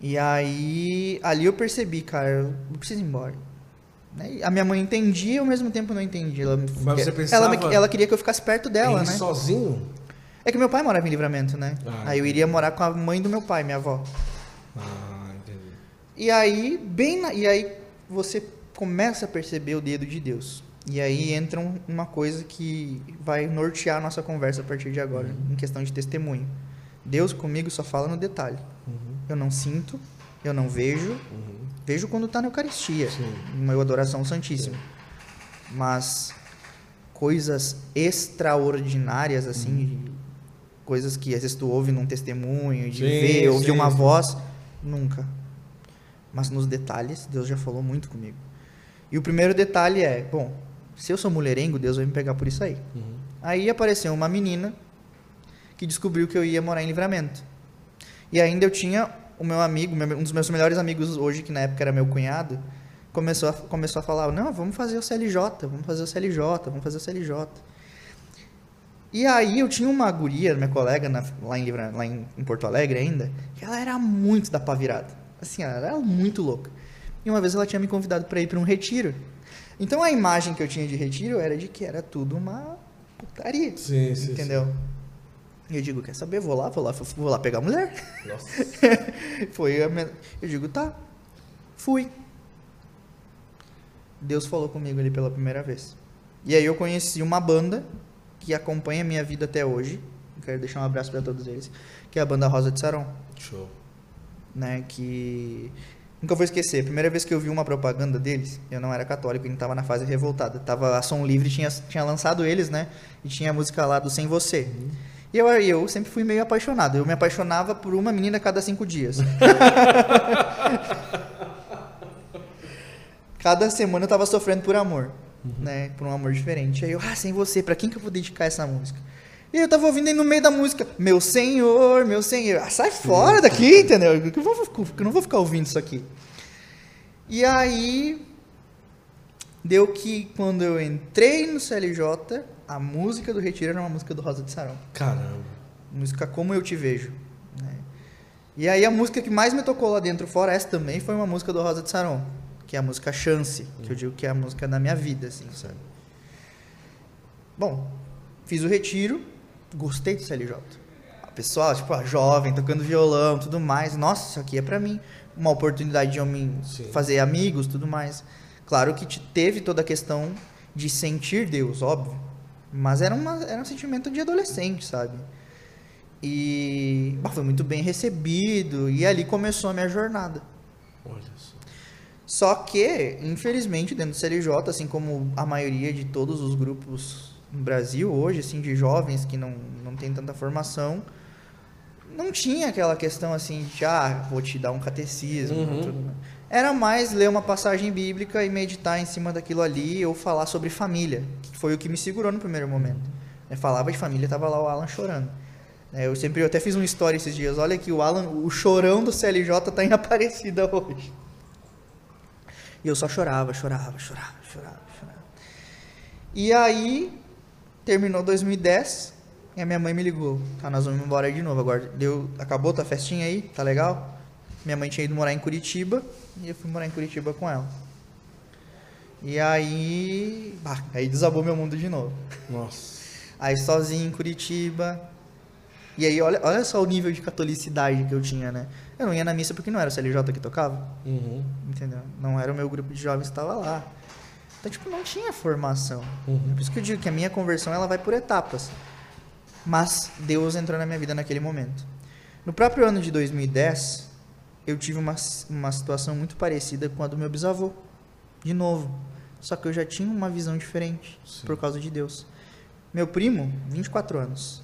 E aí, ali eu percebi, cara, eu preciso ir embora né? A minha mãe entendia e ao mesmo tempo não entendia. Ela, Mas você pensava... ela, ela queria que eu ficasse perto dela, né? sozinho? É que meu pai morava em Livramento, né? Ah, aí eu iria morar com a mãe do meu pai, minha avó. Ah, entendi. E aí, bem na... e aí você começa a perceber o dedo de Deus. E aí entra uma coisa que vai nortear a nossa conversa a partir de agora, uhum. em questão de testemunho. Deus comigo só fala no detalhe. Uhum. Eu não sinto, eu não vejo, uhum. Vejo quando está na Eucaristia, Sim. uma adoração santíssima. Sim. Mas coisas extraordinárias, assim, hum. coisas que às vezes tu ouve num testemunho, de sim, ver, ouvir uma voz, nunca. Mas nos detalhes, Deus já falou muito comigo. E o primeiro detalhe é, bom, se eu sou mulherengo, Deus vai me pegar por isso aí. Uhum. Aí apareceu uma menina que descobriu que eu ia morar em livramento. E ainda eu tinha o meu amigo, um dos meus melhores amigos hoje, que na época era meu cunhado, começou a, começou a falar: não, vamos fazer o CLJ, vamos fazer o CLJ, vamos fazer o CLJ. E aí eu tinha uma guria, minha colega, na, lá, em, lá em, em, Porto Alegre ainda, que ela era muito da pá virada. Assim, ela era muito louca. E uma vez ela tinha me convidado para ir para um retiro. Então a imagem que eu tinha de retiro era de que era tudo uma putaria. Sim, sim, entendeu? Sim. E eu digo, quer saber? Vou lá, vou lá, vou lá pegar a mulher. Nossa. Foi a minha... Eu digo, tá. Fui. Deus falou comigo ali pela primeira vez. E aí eu conheci uma banda que acompanha a minha vida até hoje. Quero deixar um abraço para todos eles, que é a banda Rosa de Saron. Show. Né, que nunca vou esquecer. A primeira vez que eu vi uma propaganda deles, eu não era católico, ainda estava na fase revoltada. Tava a Som Livre tinha tinha lançado eles, né? E tinha a música lá do Sem Você. Uhum. E eu, eu sempre fui meio apaixonado. Eu me apaixonava por uma menina a cada cinco dias. cada semana eu tava sofrendo por amor, uhum. né? Por um amor diferente. Aí eu, ah, sem você, para quem que eu vou dedicar essa música? E eu tava ouvindo aí no meio da música, meu senhor, meu senhor. Ah, sai fora daqui, entendeu? Eu não, vou, eu não vou ficar ouvindo isso aqui. E aí, deu que quando eu entrei no CLJ, a música do Retiro era uma música do Rosa de Sarão. Caramba. Música Como Eu Te Vejo. Né? E aí a música que mais me tocou lá dentro, fora essa também, foi uma música do Rosa de Sarão, que é a música Chance, que eu digo que é a música da minha vida, assim, sabe? Bom, fiz o retiro, gostei do CLJ. A pessoa, tipo, a jovem, tocando violão, tudo mais. Nossa, isso aqui é para mim uma oportunidade de eu me Sim. fazer amigos, tudo mais. Claro que teve toda a questão de sentir Deus, óbvio. Mas era, uma, era um sentimento de adolescente, sabe? E bah, foi muito bem recebido. E ali começou a minha jornada. Olha só. Só que, infelizmente, dentro do CLJ, assim como a maioria de todos os grupos no Brasil hoje, assim, de jovens que não, não tem tanta formação, não tinha aquela questão assim de, ah, vou te dar um catecismo. Uhum. Era mais ler uma passagem bíblica e meditar em cima daquilo ali ou falar sobre família, que foi o que me segurou no primeiro momento. Eu falava de família, tava lá o Alan chorando. É, eu sempre eu até fiz um story esses dias. Olha que o Alan, o chorão do CLJ tá em Aparecida hoje. E eu só chorava, chorava, chorava, chorava, chorava. E aí terminou 2010 e a minha mãe me ligou. Tá, nós vamos embora de novo agora. Deu, acabou tua festinha aí? Tá legal? Minha mãe tinha ido morar em Curitiba e eu fui morar em Curitiba com ela. E aí, bah, aí desabou meu mundo de novo. Nossa. Aí sozinho em Curitiba. E aí, olha, olha só o nível de catolicidade que eu tinha, né? Eu não ia na missa porque não era o CLJ que tocava. Uhum. Entendeu? Não era o meu grupo de jovens que estava lá. Então, tipo, não tinha formação. Uhum. Por isso que eu digo que a minha conversão ela vai por etapas. Mas Deus entrou na minha vida naquele momento. No próprio ano de 2010, eu tive uma, uma situação muito parecida com a do meu bisavô. De novo. Só que eu já tinha uma visão diferente Sim. por causa de Deus. Meu primo, 24 anos.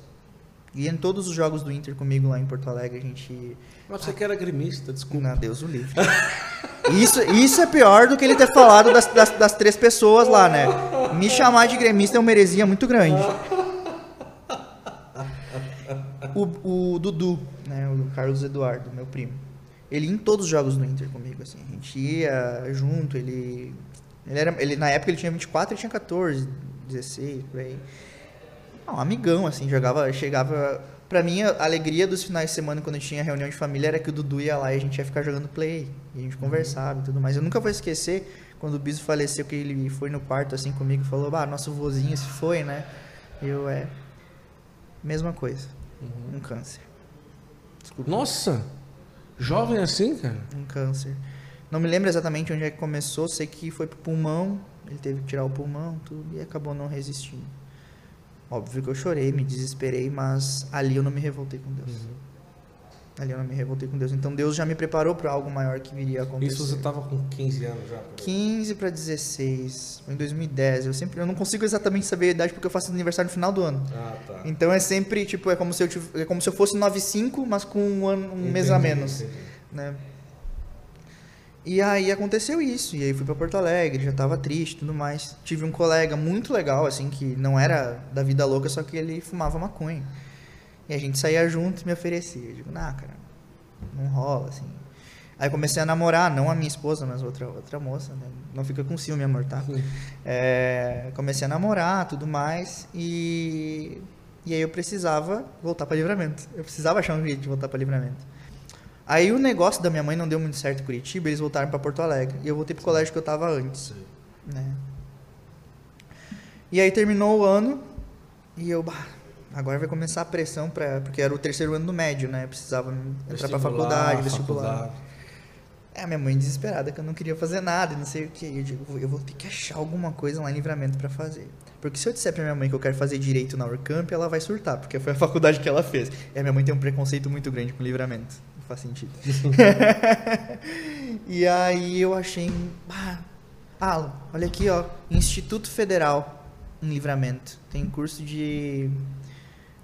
Ia em todos os jogos do Inter comigo lá em Porto Alegre. A gente Mas você que era gremista, desculpa. não, Deus o livre. Isso, isso é pior do que ele ter falado das, das, das três pessoas lá, né? Me chamar de gremista é uma heresia muito grande. O, o Dudu, né? O Carlos Eduardo, meu primo. Ele ia em todos os jogos do Inter comigo, assim. A gente ia junto, ele... Ele era, ele, na época ele tinha 24, ele tinha 14, 16, por aí. Um amigão, assim, jogava, chegava... Pra mim, a alegria dos finais de semana, quando tinha reunião de família, era que o Dudu ia lá e a gente ia ficar jogando play. E a gente conversava e tudo mais. Eu nunca vou esquecer, quando o Biso faleceu, que ele foi no quarto, assim, comigo e falou, ah, nosso vozinho se foi, né? Eu, é... Mesma coisa. Um câncer. Desculpa. Nossa! Jovem assim, cara? Um câncer. Não me lembro exatamente onde é que começou, sei que foi pro pulmão, ele teve que tirar o pulmão, tudo, e acabou não resistindo. Óbvio que eu chorei, me desesperei, mas ali eu não me revoltei com Deus. Ali eu não me revoltei com Deus. Então Deus já me preparou para algo maior que viria a acontecer. Isso você tava com 15 anos já? cara? 15 para 16, foi em 2010. Eu sempre eu não consigo exatamente saber a idade porque eu faço aniversário no final do ano. Ah, tá. Então é sempre tipo é como se eu tiv- é como se eu fosse 95, mas com um ano um mês a Entendi, menos entendi. né? E aí aconteceu isso, e aí fui pra Porto Alegre, já tava triste e tudo mais. Tive um colega muito legal, assim, que não era da vida louca, só que ele fumava maconha. E a gente saía junto e me oferecia. Eu digo, nah, cara, não rola, assim. Aí comecei a namorar, não a minha esposa, mas outra, outra moça, né? Não fica com ciúme, amor, tá? É, comecei a namorar, tudo mais, e, e aí eu precisava voltar para livramento. Eu precisava achar um jeito de voltar para livramento. Aí o negócio da minha mãe não deu muito certo em Curitiba, eles voltaram para Porto Alegre. E eu voltei pro colégio que eu tava antes, né? E aí terminou o ano e eu, bah, agora vai começar a pressão para porque era o terceiro ano do médio, né? Eu precisava entrar para faculdade, vestibular. faculdade. É, minha mãe desesperada que eu não queria fazer nada e não sei o que. Eu digo, eu vou ter que achar alguma coisa lá em livramento pra fazer. Porque se eu disser pra minha mãe que eu quero fazer direito na Urcamp, ela vai surtar, porque foi a faculdade que ela fez. E a minha mãe tem um preconceito muito grande com livramento. Faz sentido. e aí eu achei. Ah, Alan, olha aqui, ó. Instituto Federal em livramento. Tem curso de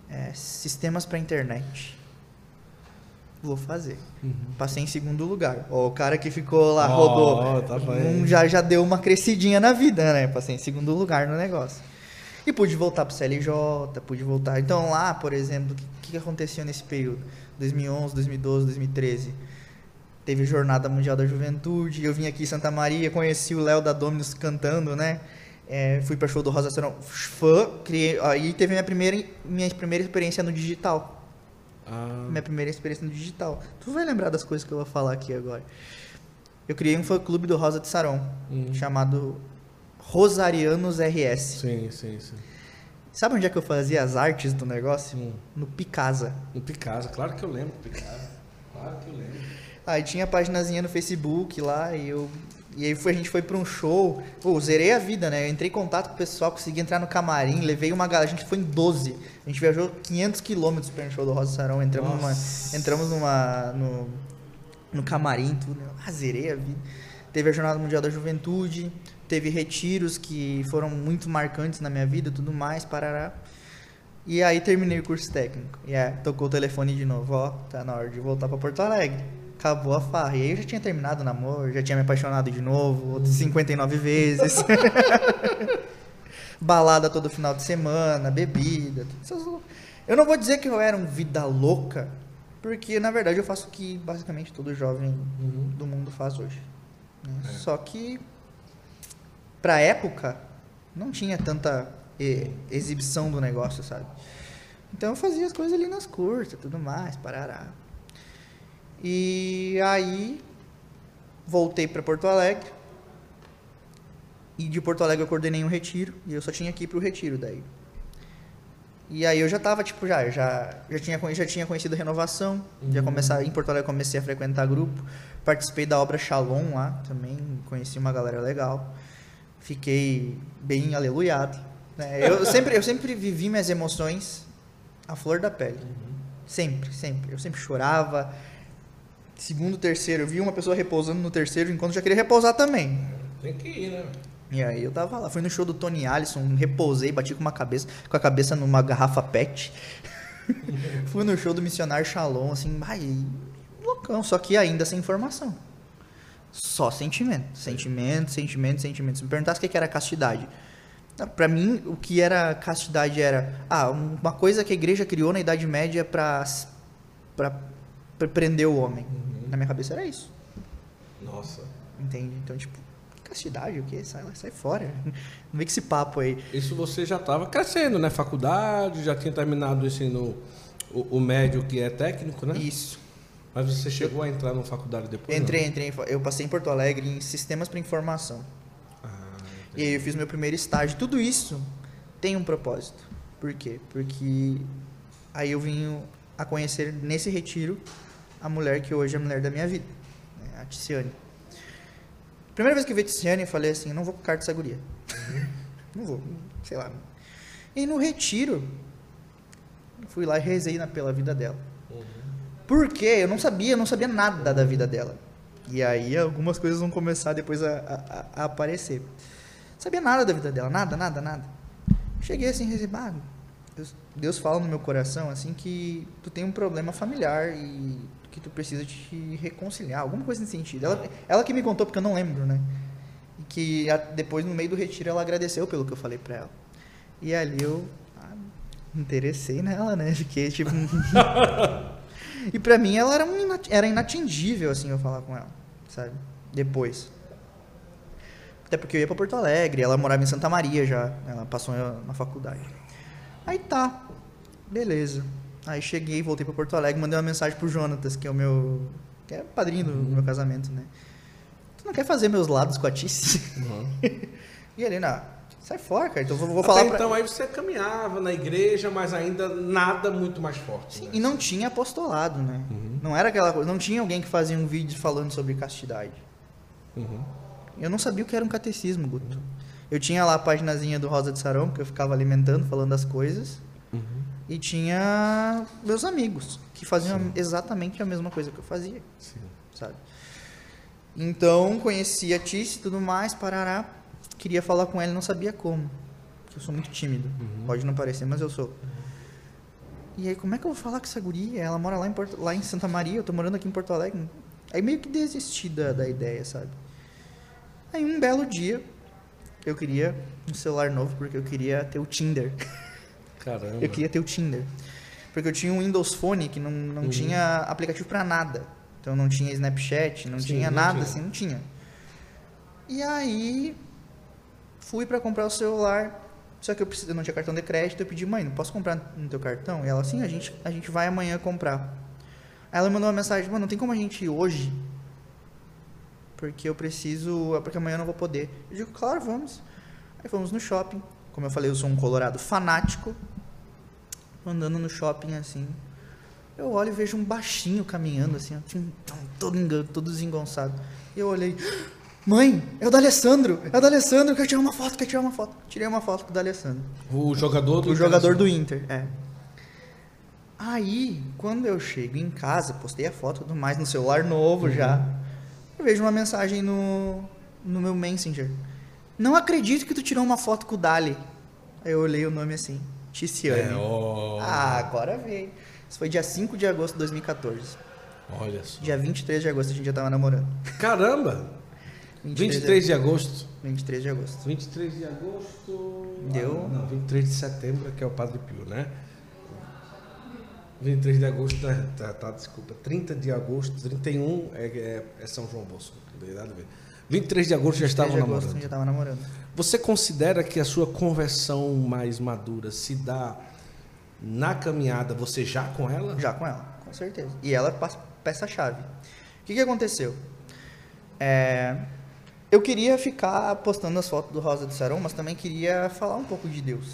é, sistemas pra internet. Vou fazer. Passei em segundo lugar. Ó, o cara que ficou lá, Ó, rodou. tá um, já, já deu uma crescidinha na vida, né? Passei em segundo lugar no negócio. E pude voltar pro CLJ, pude voltar. Então lá, por exemplo, o que, que aconteceu nesse período? 2011, 2012, 2013. Teve Jornada Mundial da Juventude. Eu vim aqui em Santa Maria, conheci o Léo da Dominus cantando, né? É, fui pra show do Rosa Serão. Fã, criei. Aí teve minha primeira, minha primeira experiência no digital Ah, minha primeira experiência no digital. Tu vai lembrar das coisas que eu vou falar aqui agora. Eu criei um fã clube do Rosa de Saron, Uhum. chamado Rosarianos RS. sim, sim, sim. Sabe onde é que eu fazia as artes do negócio? Hum. No Picasa. No Picasa, claro que eu lembro, Picasa. Claro que eu lembro. Aí tinha a paginazinha no Facebook lá e eu. E aí foi, a gente foi pra um show. Pô, zerei a vida, né? Eu entrei em contato com o pessoal, consegui entrar no camarim, levei uma galera. A gente foi em 12. A gente viajou 500 quilômetros pra ir no show do Rosa Sarão. Entramos numa. Nossa. Entramos numa. No, no camarim, tudo. né? Ah, zerei a vida. Teve a Jornada Mundial da Juventude. Teve retiros que foram muito marcantes na minha vida, tudo mais, parará. E aí terminei o curso técnico. E é, tocou o telefone de novo, ó, tá na hora de voltar pra Porto Alegre. Acabou a farra. E aí eu já tinha terminado o namoro, já tinha me apaixonado de novo, outras 59 vezes. Balada todo final de semana, bebida. tudo Eu não vou dizer que eu era um vida louca, porque na verdade eu faço o que basicamente todo jovem Uhum. do mundo faz hoje. né? É. Só que pra época não tinha tanta eh, exibição do negócio, sabe? Então eu fazia as coisas ali nas curtas, tudo mais, parará. E aí voltei para Porto Alegre. E de Porto Alegre eu coordenei um retiro e eu só tinha que ir pro retiro daí. E aí eu já tava, tipo, já, já, já, tinha, já tinha conhecido a renovação, já começar, em Porto Alegre comecei a frequentar grupo, participei da obra Shalom lá também, conheci uma galera legal, fiquei bem aleluiado. né? Eu, sempre, eu sempre vivi minhas emoções à flor da pele. Sempre, sempre. Eu sempre chorava. Segundo, terceiro, eu vi uma pessoa repousando no terceiro enquanto eu já queria repousar também. Tem que ir, né? E aí eu tava lá, fui no show do Tony Allison, repousei, bati com uma cabeça, com a cabeça numa garrafa PET. fui no show do Missionário Shalom, assim, ai, loucão, só que ainda sem informação. Só sentimento, sentimento, sentimento, sentimento. Se me perguntasse o que era castidade, Pra mim, o que era castidade era ah, uma coisa que a igreja criou na Idade Média pra prender o homem. Na minha cabeça era isso. Nossa. Entende? Então, tipo, castidade, o quê? Sai, sai fora. Não vem com esse papo aí. Isso você já estava crescendo, né? Faculdade, já tinha terminado o ensino, o, o médio que é técnico, né? Isso. Mas você chegou a entrar na faculdade depois? Entrei, entrei. Eu passei em Porto Alegre em sistemas para informação. Não? Ah, E aí eu fiz meu primeiro estágio. Tudo isso tem um propósito. Por quê? Porque aí eu vim a conhecer nesse retiro a mulher que hoje é a mulher da minha vida, né? a Ticiane. Primeira vez que eu vi a Ticiane, eu falei assim, não vou com carta dessa guria. não vou, sei lá. E no retiro, fui lá e rezei na, pela vida dela. Por quê? Eu não sabia, eu não sabia nada da vida dela. E aí algumas coisas vão começar depois a, a- a aparecer. Sabia nada da vida dela, nada, nada, nada. Cheguei assim, ah, Deus, Deus fala no meu coração assim que tu tem um problema familiar e que tu precisa te reconciliar, alguma coisa nesse sentido. Ela, ela que me contou porque eu não lembro, né? E que a- depois no meio do retiro ela agradeceu pelo que eu falei pra ela. E ali eu ah, interessei nela, né? Fiquei tipo E pra mim ela era, um inat- era inatingível, assim, eu falar com ela, sabe? Depois. Até porque eu ia pra Porto Alegre, ela morava em Santa Maria já, ela passou na faculdade. Aí tá, beleza. Aí cheguei, voltei pra Porto Alegre, mandei uma mensagem pro Jonatas, que é o meu. que é o padrinho do, do meu casamento, né? Tu não quer fazer meus lados com a Tice? Uhum. E ele, não, sai fora, cara. Então eu vou, vou Até falar pra. então aí você caminhava na igreja, mas ainda nada muito mais forte. né? E não tinha apostolado, né? Não era aquela coisa. Não tinha alguém que fazia um vídeo falando sobre castidade. Uhum. Eu não sabia o que era um catecismo, Guto. Eu tinha lá a paginazinha do Rosa de Sarão, que eu ficava alimentando, falando das coisas. Uhum. E tinha meus amigos, que faziam exatamente a mesma coisa que eu fazia, Sim. sabe? Então, conheci a Tice e tudo mais, parará. Queria falar com ela e não sabia como. Eu sou muito tímido. Pode não parecer, mas eu sou. E aí, como é que eu vou falar com essa guria? Ela mora lá em, Porto, lá em Santa Maria, eu tô morando aqui em Porto Alegre. Aí meio que desisti da, da ideia, sabe? Aí um belo dia, eu queria um celular novo, porque eu queria ter o Tinder. Caramba. Eu queria ter o Tinder. Porque eu tinha um Windows Phone que não, não Uhum. tinha aplicativo pra nada. Então não tinha Snapchat, não Sim, tinha não nada tinha. assim, não tinha. E aí fui pra comprar o celular. Só que eu, precis- eu não tinha cartão de crédito, eu pedi, mãe, não posso comprar no teu cartão? E ela, sim, a gente, a gente vai amanhã comprar. Aí ela mandou uma mensagem, mano, não tem como a gente ir hoje? Porque eu preciso, porque amanhã eu não vou poder. Eu digo, claro, vamos. Aí fomos no shopping. Como eu falei, eu sou um colorado fanático. Andando no shopping assim. Eu olho e vejo um baixinho caminhando assim, tum, todo, engan- todo desengonçado. Eu olhei, mãe, é o D'Alessandro, é o D'Alessandro, quer tirar uma foto, quer tirar uma foto. Tirei uma foto com o D'Alessandro. O jogador do O jogador do. Inter, é. Aí, quando eu chego em casa, postei a foto e tudo mais no celular novo já. Eu vejo uma mensagem no, no meu Messenger. Não acredito que tu tirou uma foto com o Dali. Aí eu olhei o nome assim, Ticiane. É, ó. Ah, agora veio. Isso foi dia 5 de agosto de 2014. Olha só. Dia 23 de agosto a gente já tava namorando. Caramba! 23 de agosto. 23 de agosto. 23 de agosto. Deu? Ah, não, 23 de setembro, que é o Padre Pio, né? 23 de agosto, tá, tá, tá, desculpa. 30 de agosto, 31 é, é, é São João Bosco. Não tem nada a ver. 23 de agosto já 23 estavam de agosto namorando. a gente já tava namorando. Você considera que a sua conversão mais madura se dá na caminhada, você já com ela? Já com ela, com certeza. E ela é peça-chave. O que, que aconteceu? É, eu queria ficar postando as fotos do Rosa do Saron, mas também queria falar um pouco de Deus.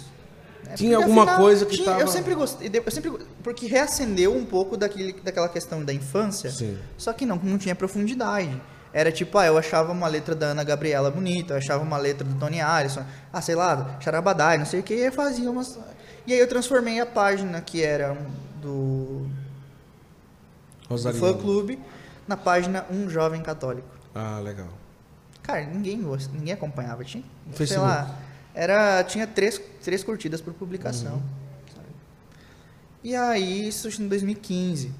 né? Tinha Porque, alguma coisa que tinha- tava- Eu sempre gostei, eu sempre, porque reacendeu um pouco daquele, daquela questão da infância, Sim. só que não, não tinha profundidade. Era tipo, ah, eu achava uma letra da Ana Gabriela bonita, eu achava uma letra do Tony Allison, ah, sei lá, Charabadai, não sei o que, e fazia umas... E aí eu transformei a página que era do, do Rosalina. fã clube na página Um Jovem Católico. Ah, legal. Cara, ninguém ninguém acompanhava, tinha, No sei Facebook. lá, era, tinha três, três curtidas por publicação. Uhum. sabe? E aí, isso em 2015.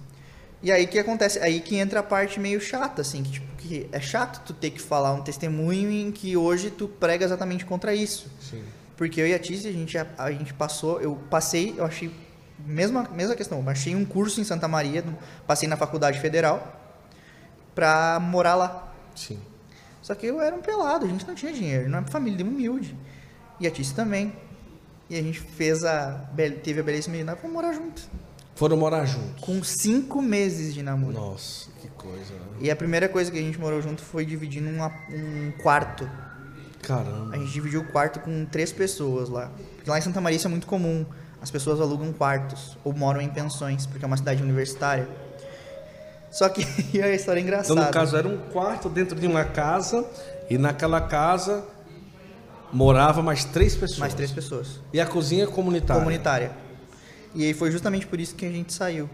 E aí que acontece? Aí que entra a parte meio chata, assim, que, tipo, que é chato tu ter que falar um testemunho em que hoje tu prega exatamente contra isso. Sim. Porque eu e a Tizi, a gente, a, a gente passou, eu passei, eu achei, mesma, mesma questão, eu achei um curso em Santa Maria, passei na faculdade federal, pra morar lá. Sim. Só que eu era um pelado, a gente não tinha dinheiro, não é uma família humilde. E a Tizi também. E a gente fez a, teve a belíssima menina, vamos morar junto. Foram morar juntos. Com cinco meses de namoro. Nossa, que coisa. né? E a primeira coisa que a gente morou junto foi dividindo uma- um quarto. Caramba. A gente dividiu o quarto com três pessoas lá. Porque lá em Santa Maria isso é muito comum. As pessoas alugam quartos ou moram em pensões, porque é uma cidade universitária. Só que e a história é engraçada. Então, no caso, era um quarto dentro de uma casa e naquela casa morava mais três pessoas. mais três pessoas. E a cozinha comunitária. Comunitária. E aí foi justamente por isso que a gente saiu.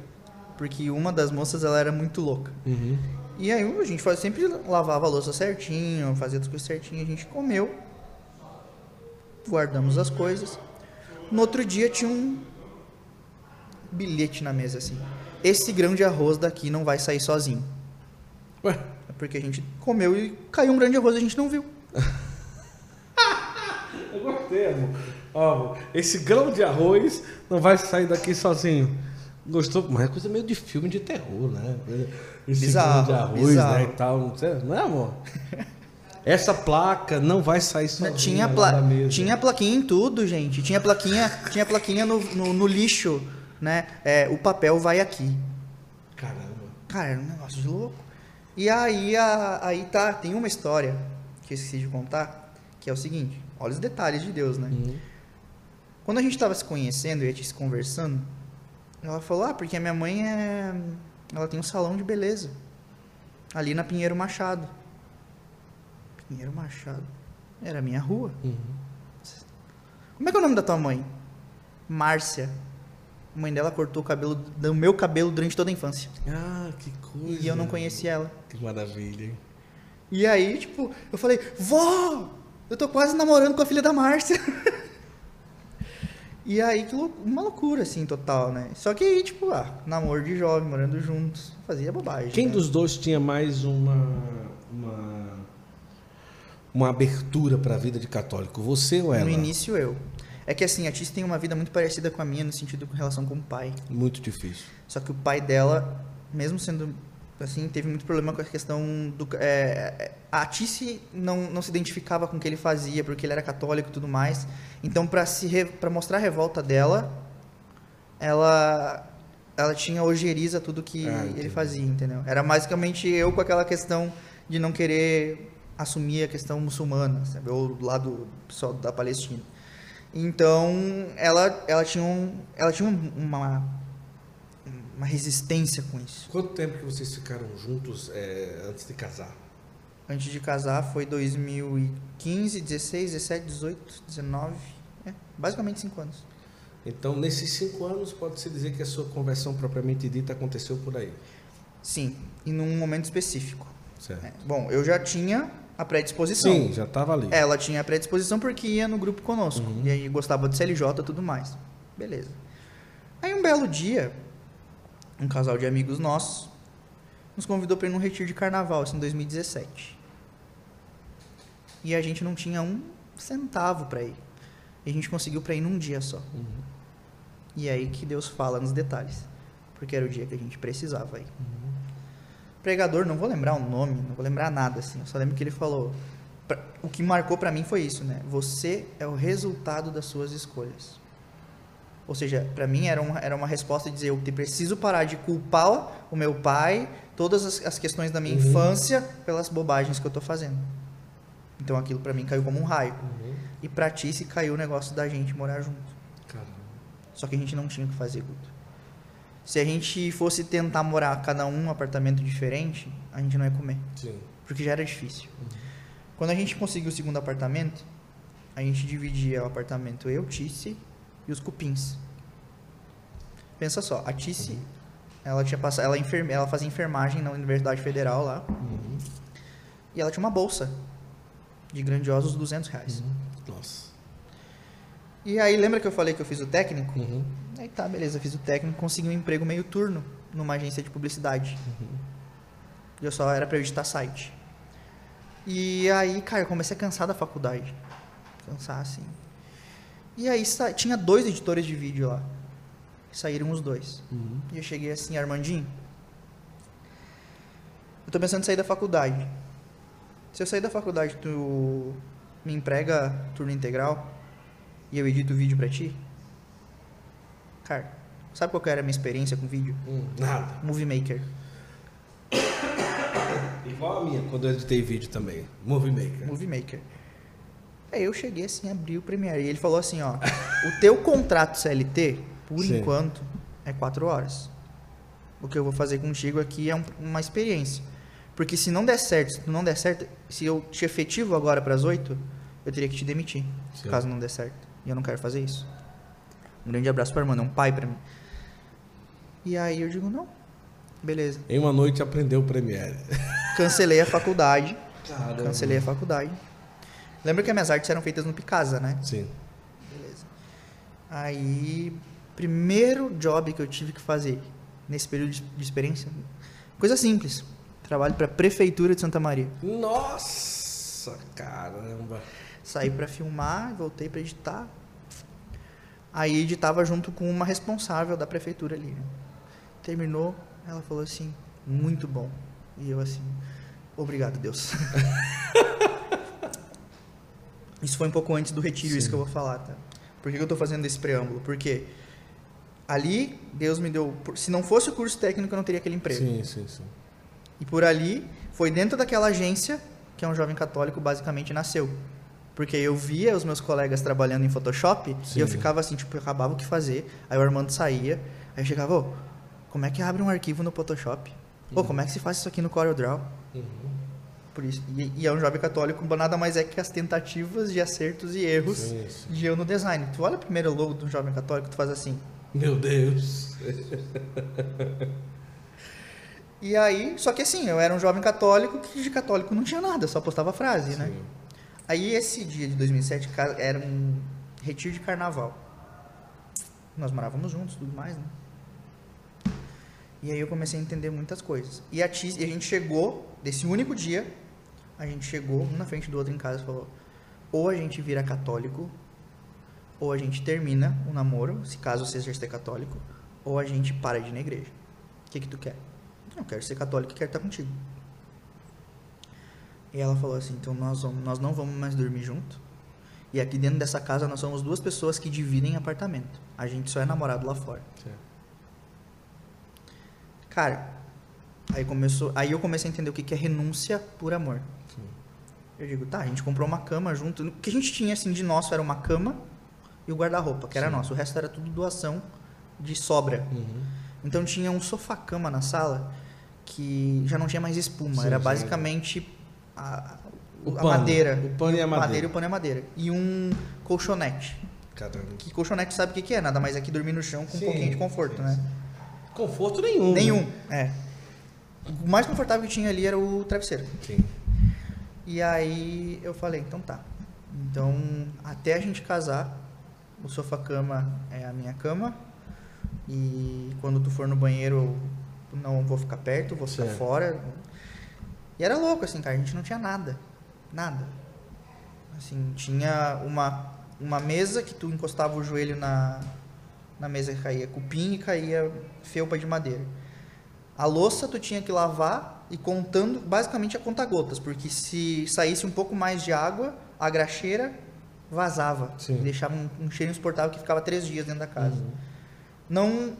Porque uma das moças ela era muito louca. Uhum. E aí a gente faz- sempre lavava a louça certinho, fazia as coisas certinho, a gente comeu, guardamos as coisas. No outro dia tinha um bilhete na mesa assim. Esse grão de arroz daqui não vai sair sozinho. Ué, É Porque a gente comeu e caiu um grão de arroz e a gente não viu. eu gostei, amor. Ó, esse grão de arroz não vai sair daqui sozinho. Gostou? Mas é coisa meio de filme de terror, né? Esse Bizarro, grão de arroz, bizarro. né, e tal. Não, sei, não é, amor? Essa placa não vai sair sozinha tinha, pla tinha plaquinha em tudo, gente. Tinha plaquinha, tinha plaquinha no, no, no lixo, né? É, o papel vai aqui. Caramba. Cara, era um negócio de louco. E aí, a- aí tá, tem uma história que eu esqueci de contar, que é o seguinte, olha os detalhes de Deus, né? Uhum. Quando a gente tava se conhecendo e a gente se conversando, ela falou, ah, porque a minha mãe é. Ela tem um salão de beleza. Ali na Pinheiro Machado. Pinheiro Machado. Era a minha rua. Uhum. Como é que é o nome da tua mãe? Márcia. A mãe dela cortou o cabelo do meu cabelo durante toda a infância. Ah, que coisa. E eu não conhecia ela. Que maravilha? E aí, tipo, eu falei, vó, eu tô quase namorando com a filha da Márcia. e aí, que lou- uma loucura, assim, total, né? Só que aí, tipo, ah, namoro de jovem, morando juntos, fazia bobagem. Quem né? dos dois tinha mais uma uma, uma abertura para a vida de católico? Você ou ela? No início, eu. É que, assim, a Tis tem uma vida muito parecida com a minha, no sentido com relação com o pai. Muito difícil. Só que o pai dela, mesmo sendo assim, teve muito problema com a questão do. É, a Tice não, não se identificava com o que ele fazia, porque ele era católico e tudo mais. Então, para se pra mostrar a revolta dela, ela ela tinha ojeriza tudo que Ah, ele fazia, entendeu? Era basicamente eu com aquela questão de não querer assumir a questão muçulmana, sabe? Ou do lado só da Palestina. Então, ela, ela tinha, um, ela tinha um- uma, uma resistência com isso. Quanto tempo que vocês ficaram juntos é, antes de casar? Antes de casar foi 2015, 16, 17, 18, 19. É, basicamente 5 anos. Então, nesses cinco anos, pode-se dizer que a sua conversão propriamente dita aconteceu por aí. Sim, e num momento específico. Certo. É, Bom, eu já tinha a predisposição. Sim, já estava ali. Ela tinha a predisposição porque ia no grupo conosco. Uhum. E aí gostava de CLJ e tudo mais. Beleza. Aí um belo dia, um casal de amigos nossos nos convidou para ir num retiro de carnaval, isso em 2017. E a gente não tinha um centavo para ir. E a gente conseguiu para ir num dia só. Uhum. E aí que Deus fala nos detalhes. Porque era o dia que a gente precisava ir. Uhum. Pregador, não vou lembrar o nome, não vou lembrar nada assim. Eu só lembro que ele falou. pra- O que marcou para mim foi isso, né? Você é o resultado das suas escolhas. Ou seja, para mim era uma, era uma resposta de dizer: eu preciso parar de culpar o meu pai, todas as, as questões da minha Uhum. infância, pelas bobagens que eu tô fazendo. Então aquilo para mim caiu como um raio. Uhum. E pra ti se caiu o negócio da gente morar junto. Caramba. Só que a gente não tinha o que fazer, Guto. Se a gente fosse tentar morar cada um num apartamento diferente, a gente não ia comer. Sim. Porque já era difícil. Quando a gente conseguiu o segundo apartamento, a gente dividia o apartamento eu, Tice e os cupins. Pensa só, a Tice, ela tinha passado, ela, é enferme, ela fazia enfermagem na Universidade Federal lá, Uhum. e ela tinha uma bolsa de grandiosos 200 reais. Nossa. E aí, lembra que eu falei que eu fiz o técnico? Uhum. Aí tá, beleza, fiz o técnico, consegui um emprego meio turno numa agência de publicidade. E eu só era pra editar site. E aí, cara, eu comecei a cansar da faculdade. Cansar, assim. E aí tinha dois editores de vídeo lá. Saíram os dois. Uhum. E eu cheguei assim, Armandinho. Eu tô pensando em sair da faculdade. Se eu sair da faculdade, tu me emprega turno integral e eu edito o vídeo pra ti? Cara, sabe qual era a minha experiência com vídeo? Hum, Nada. Movie Maker. Igual a minha, quando eu editei vídeo também. Movie Maker. Movie Maker. Aí eu cheguei assim, abri o Premiere. E ele falou assim, ó. o teu contrato CLT, por Sim. enquanto, é quatro horas. O que eu vou fazer contigo aqui é um- uma experiência. Porque se não der certo, se não der certo, se eu te efetivo agora para as oito, eu teria que te demitir. Sim. Caso não der certo. E eu não quero fazer isso. Um grande abraço para Armando, é um pai para mim. E aí eu digo, não. Beleza. Em uma noite aprendeu o Premiere. Cancelei a faculdade. Caramba. Cancelei a faculdade. Lembra que as minhas artes eram feitas no Picasa, né? Sim. Beleza. Aí, primeiro job que eu tive que fazer nesse período de experiência, coisa simples. Trabalho para a prefeitura de Santa Maria. Nossa, caramba. Saí para filmar, voltei para editar. Aí editava junto com uma responsável da prefeitura ali. né? Terminou, ela falou assim: "Muito bom". E eu assim: "Obrigado, Deus". isso foi um pouco antes do retiro, isso Sim. que eu vou falar, tá? Por que eu tô fazendo esse preâmbulo? Porque ali Deus me deu, se não fosse o curso técnico eu não teria aquele emprego. Sim, sim, sim. E por ali, foi dentro daquela agência que é um jovem católico basicamente nasceu. Porque eu via os meus colegas trabalhando em Photoshop Sim. e eu ficava assim, tipo, eu acabava o que fazer. Aí o Armando saía, aí eu chegava, ô, como é que abre um arquivo no Photoshop? Ô, como é que se faz isso aqui no CorelDRAW? Uhum. Por isso. E, e é um jovem católico, nada mais é que as tentativas de acertos e erros Sim, sim. de eu no design. Tu olha o primeiro logo do jovem católico, tu faz assim. Meu Deus. E aí, só que assim, eu era um jovem católico que de católico não tinha nada, só postava frase, né? Aí esse dia de 2007 ca- era um retiro de carnaval. Nós morávamos juntos, tudo mais, né? E aí eu comecei a entender muitas coisas. E a, e a gente chegou, desse único dia, a gente chegou um na frente do outro em casa e falou: ou a gente vira católico, ou a gente termina o namoro, se caso você seja católico, ou a gente para de ir na igreja. O que que tu quer? Eu quero ser católico e quero estar contigo. E ela falou assim: então nós, vamos, nós não vamos mais dormir junto. E aqui dentro dessa casa nós somos duas pessoas que dividem apartamento. A gente só é namorado lá fora. Sim. Cara, aí, começou, aí eu comecei a entender o que que é renúncia por amor. Sim. Eu digo, tá, a gente comprou uma cama junto. O que a gente tinha assim de nosso era uma cama e o guarda-roupa, que era Sim. nosso. O resto era tudo doação de sobra. Uhum. Então tinha um sofá-cama na sala que já não tinha mais espuma. Sim, era basicamente a, O a pano. madeira. O pano e a madeira. e o pano é madeira. E um colchonete. Caramba. Que colchonete sabe o que que é? Nada mais é que dormir no chão com Sim, um pouquinho de conforto, sim, né? Conforto nenhum. Nenhum, né? é. O mais confortável que tinha ali era o travesseiro. Sim. E aí eu falei, então tá. Então, até a gente casar, o sofá-cama é a minha cama. E quando tu for no banheiro, não vou ficar perto, vou ficar Certo. fora. E era louco, assim, cara, a gente não tinha nada. Nada. Assim, tinha uma, uma mesa que tu encostava o joelho na, na mesa que caía cupim e caía felpa de madeira. A louça tu tinha que lavar e contando, basicamente a conta gotas, porque se saísse um pouco mais de água, a graxeira vazava. Sim. Deixava um, um cheiro insuportável que ficava três dias dentro da casa. Uhum. Não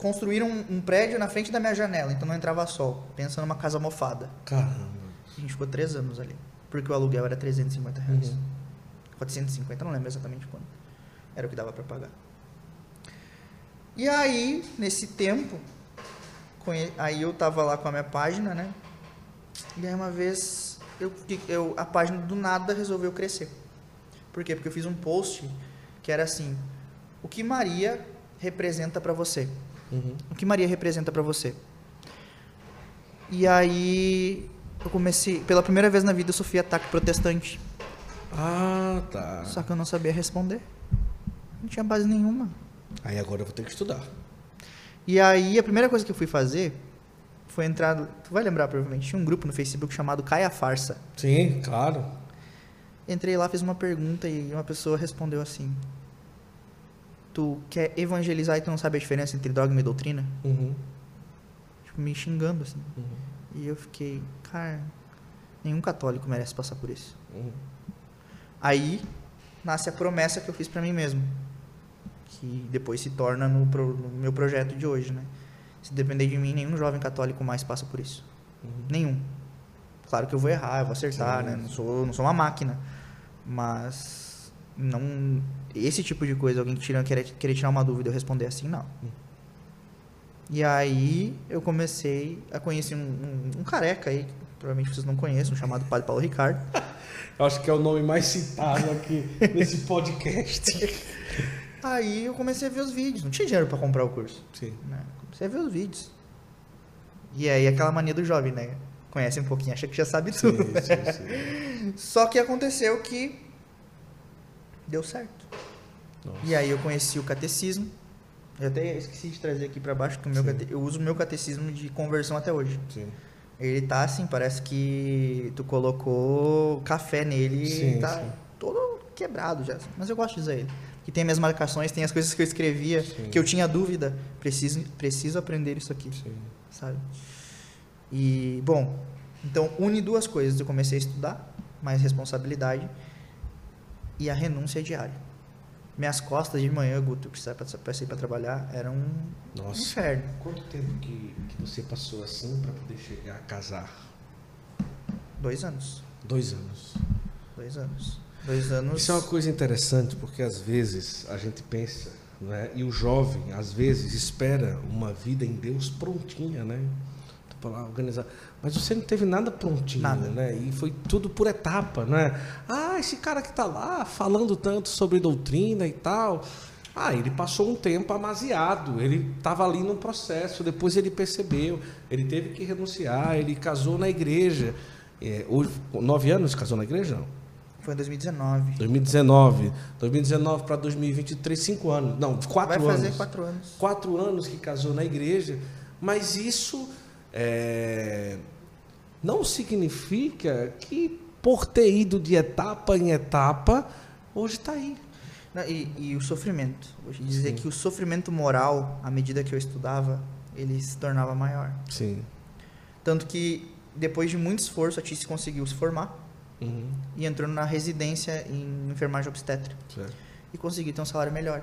construíram um, um prédio na frente da minha janela, então não entrava sol. Pensa numa casa mofada. Caramba. A gente ficou três anos ali. Porque o aluguel era 350 reais. Uhum. 450, não lembro exatamente quando. Era o que dava pra pagar. E aí, nesse tempo, aí eu tava lá com a minha página, né? E aí uma vez eu, eu a página do nada resolveu crescer. Por quê? Porque eu fiz um post que era assim: o que Maria representa pra você? Uhum. O que Maria representa pra você? E aí eu comecei, pela primeira vez na vida eu sofri ataque protestante. Ah, tá. Só que eu não sabia responder. Não tinha base nenhuma. Aí agora eu vou ter que estudar. E aí a primeira coisa que eu fui fazer foi entrar, tu vai lembrar provavelmente, tinha um grupo no Facebook chamado Caia Farsa. Sim, claro. Entrei lá, fiz uma pergunta e uma pessoa respondeu assim: Tu quer evangelizar e tu não sabe a diferença entre dogma e doutrina? Uhum. Tipo, me xingando assim. Uhum. E eu fiquei, cara, nenhum católico merece passar por isso. Uhum. Aí nasce a promessa que eu fiz pra mim mesmo, que depois se torna no, pro- no meu projeto de hoje, né? Se depender de mim, nenhum jovem católico mais passa por isso. Uhum. Nenhum. Claro que eu vou errar, eu vou acertar, Sim, né? Não sou, não sou uma máquina. Mas não esse tipo de coisa, alguém tira, querer, querer tirar uma dúvida e eu responder assim, não. E aí eu comecei a conhecer um, um- um careca aí, que provavelmente vocês não conhecem, chamado Padre Paulo Ricardo. Eu acho que é o nome mais citado aqui nesse podcast. Aí eu comecei a ver os vídeos. Não tinha dinheiro pra comprar o curso. Sim. Né? Comecei a ver os vídeos. E aí aquela mania do jovem, né? Conhece um pouquinho, acha que já sabe Sim, tudo. sim, sim. Só que aconteceu que deu certo. Nossa. E aí eu conheci o catecismo. Eu até esqueci de trazer aqui pra baixo que o meu cate- eu uso o meu catecismo de conversão até hoje. Sim. Ele tá assim, parece que tu colocou café nele Sim, e tá sim. todo quebrado já. Mas eu gosto de usar ele. Que tem minhas marcações, tem as coisas que eu escrevia, Sim. que eu tinha dúvida. Preciso, preciso aprender isso aqui, sabe? E, bom, então une duas coisas. Eu comecei a estudar, mais responsabilidade, e a renúncia diária. Minhas costas de manhã, Guto, eu precisava pra- pra sair pra trabalhar, era um Nossa. inferno. Quanto tempo que, que você passou assim para poder chegar a casar? Dois anos. Dois anos. Dois anos. Dois anos. Isso é uma coisa interessante porque às vezes a gente pensa, né? E o jovem às vezes espera uma vida em Deus prontinha, né? Lá organizar, mas você não teve nada prontinho, Nada. né? E foi tudo por etapa, né? Ah, esse cara que tá lá falando tanto sobre doutrina e tal. Ah, ele passou um tempo amaziado, ele estava ali num processo, depois ele percebeu, ele teve que renunciar, ele casou na igreja. É, hoje, nove anos casou na igreja? Não. Foi em 2019. 2019. 2019 para 2023, cinco anos. Não, quatro Vai fazer anos. quatro anos. Quatro anos que casou na igreja. Mas isso é, não significa que por ter ido de etapa em etapa, hoje está aí. Não, e, e o sofrimento. Te dizer Sim. que o sofrimento moral, à medida que eu estudava, ele se tornava maior. Sim. Tanto que, depois de muito esforço, a Tice conseguiu se formar Uhum. e entrou na residência em enfermagem obstétrica. Certo. E conseguiu ter um salário melhor.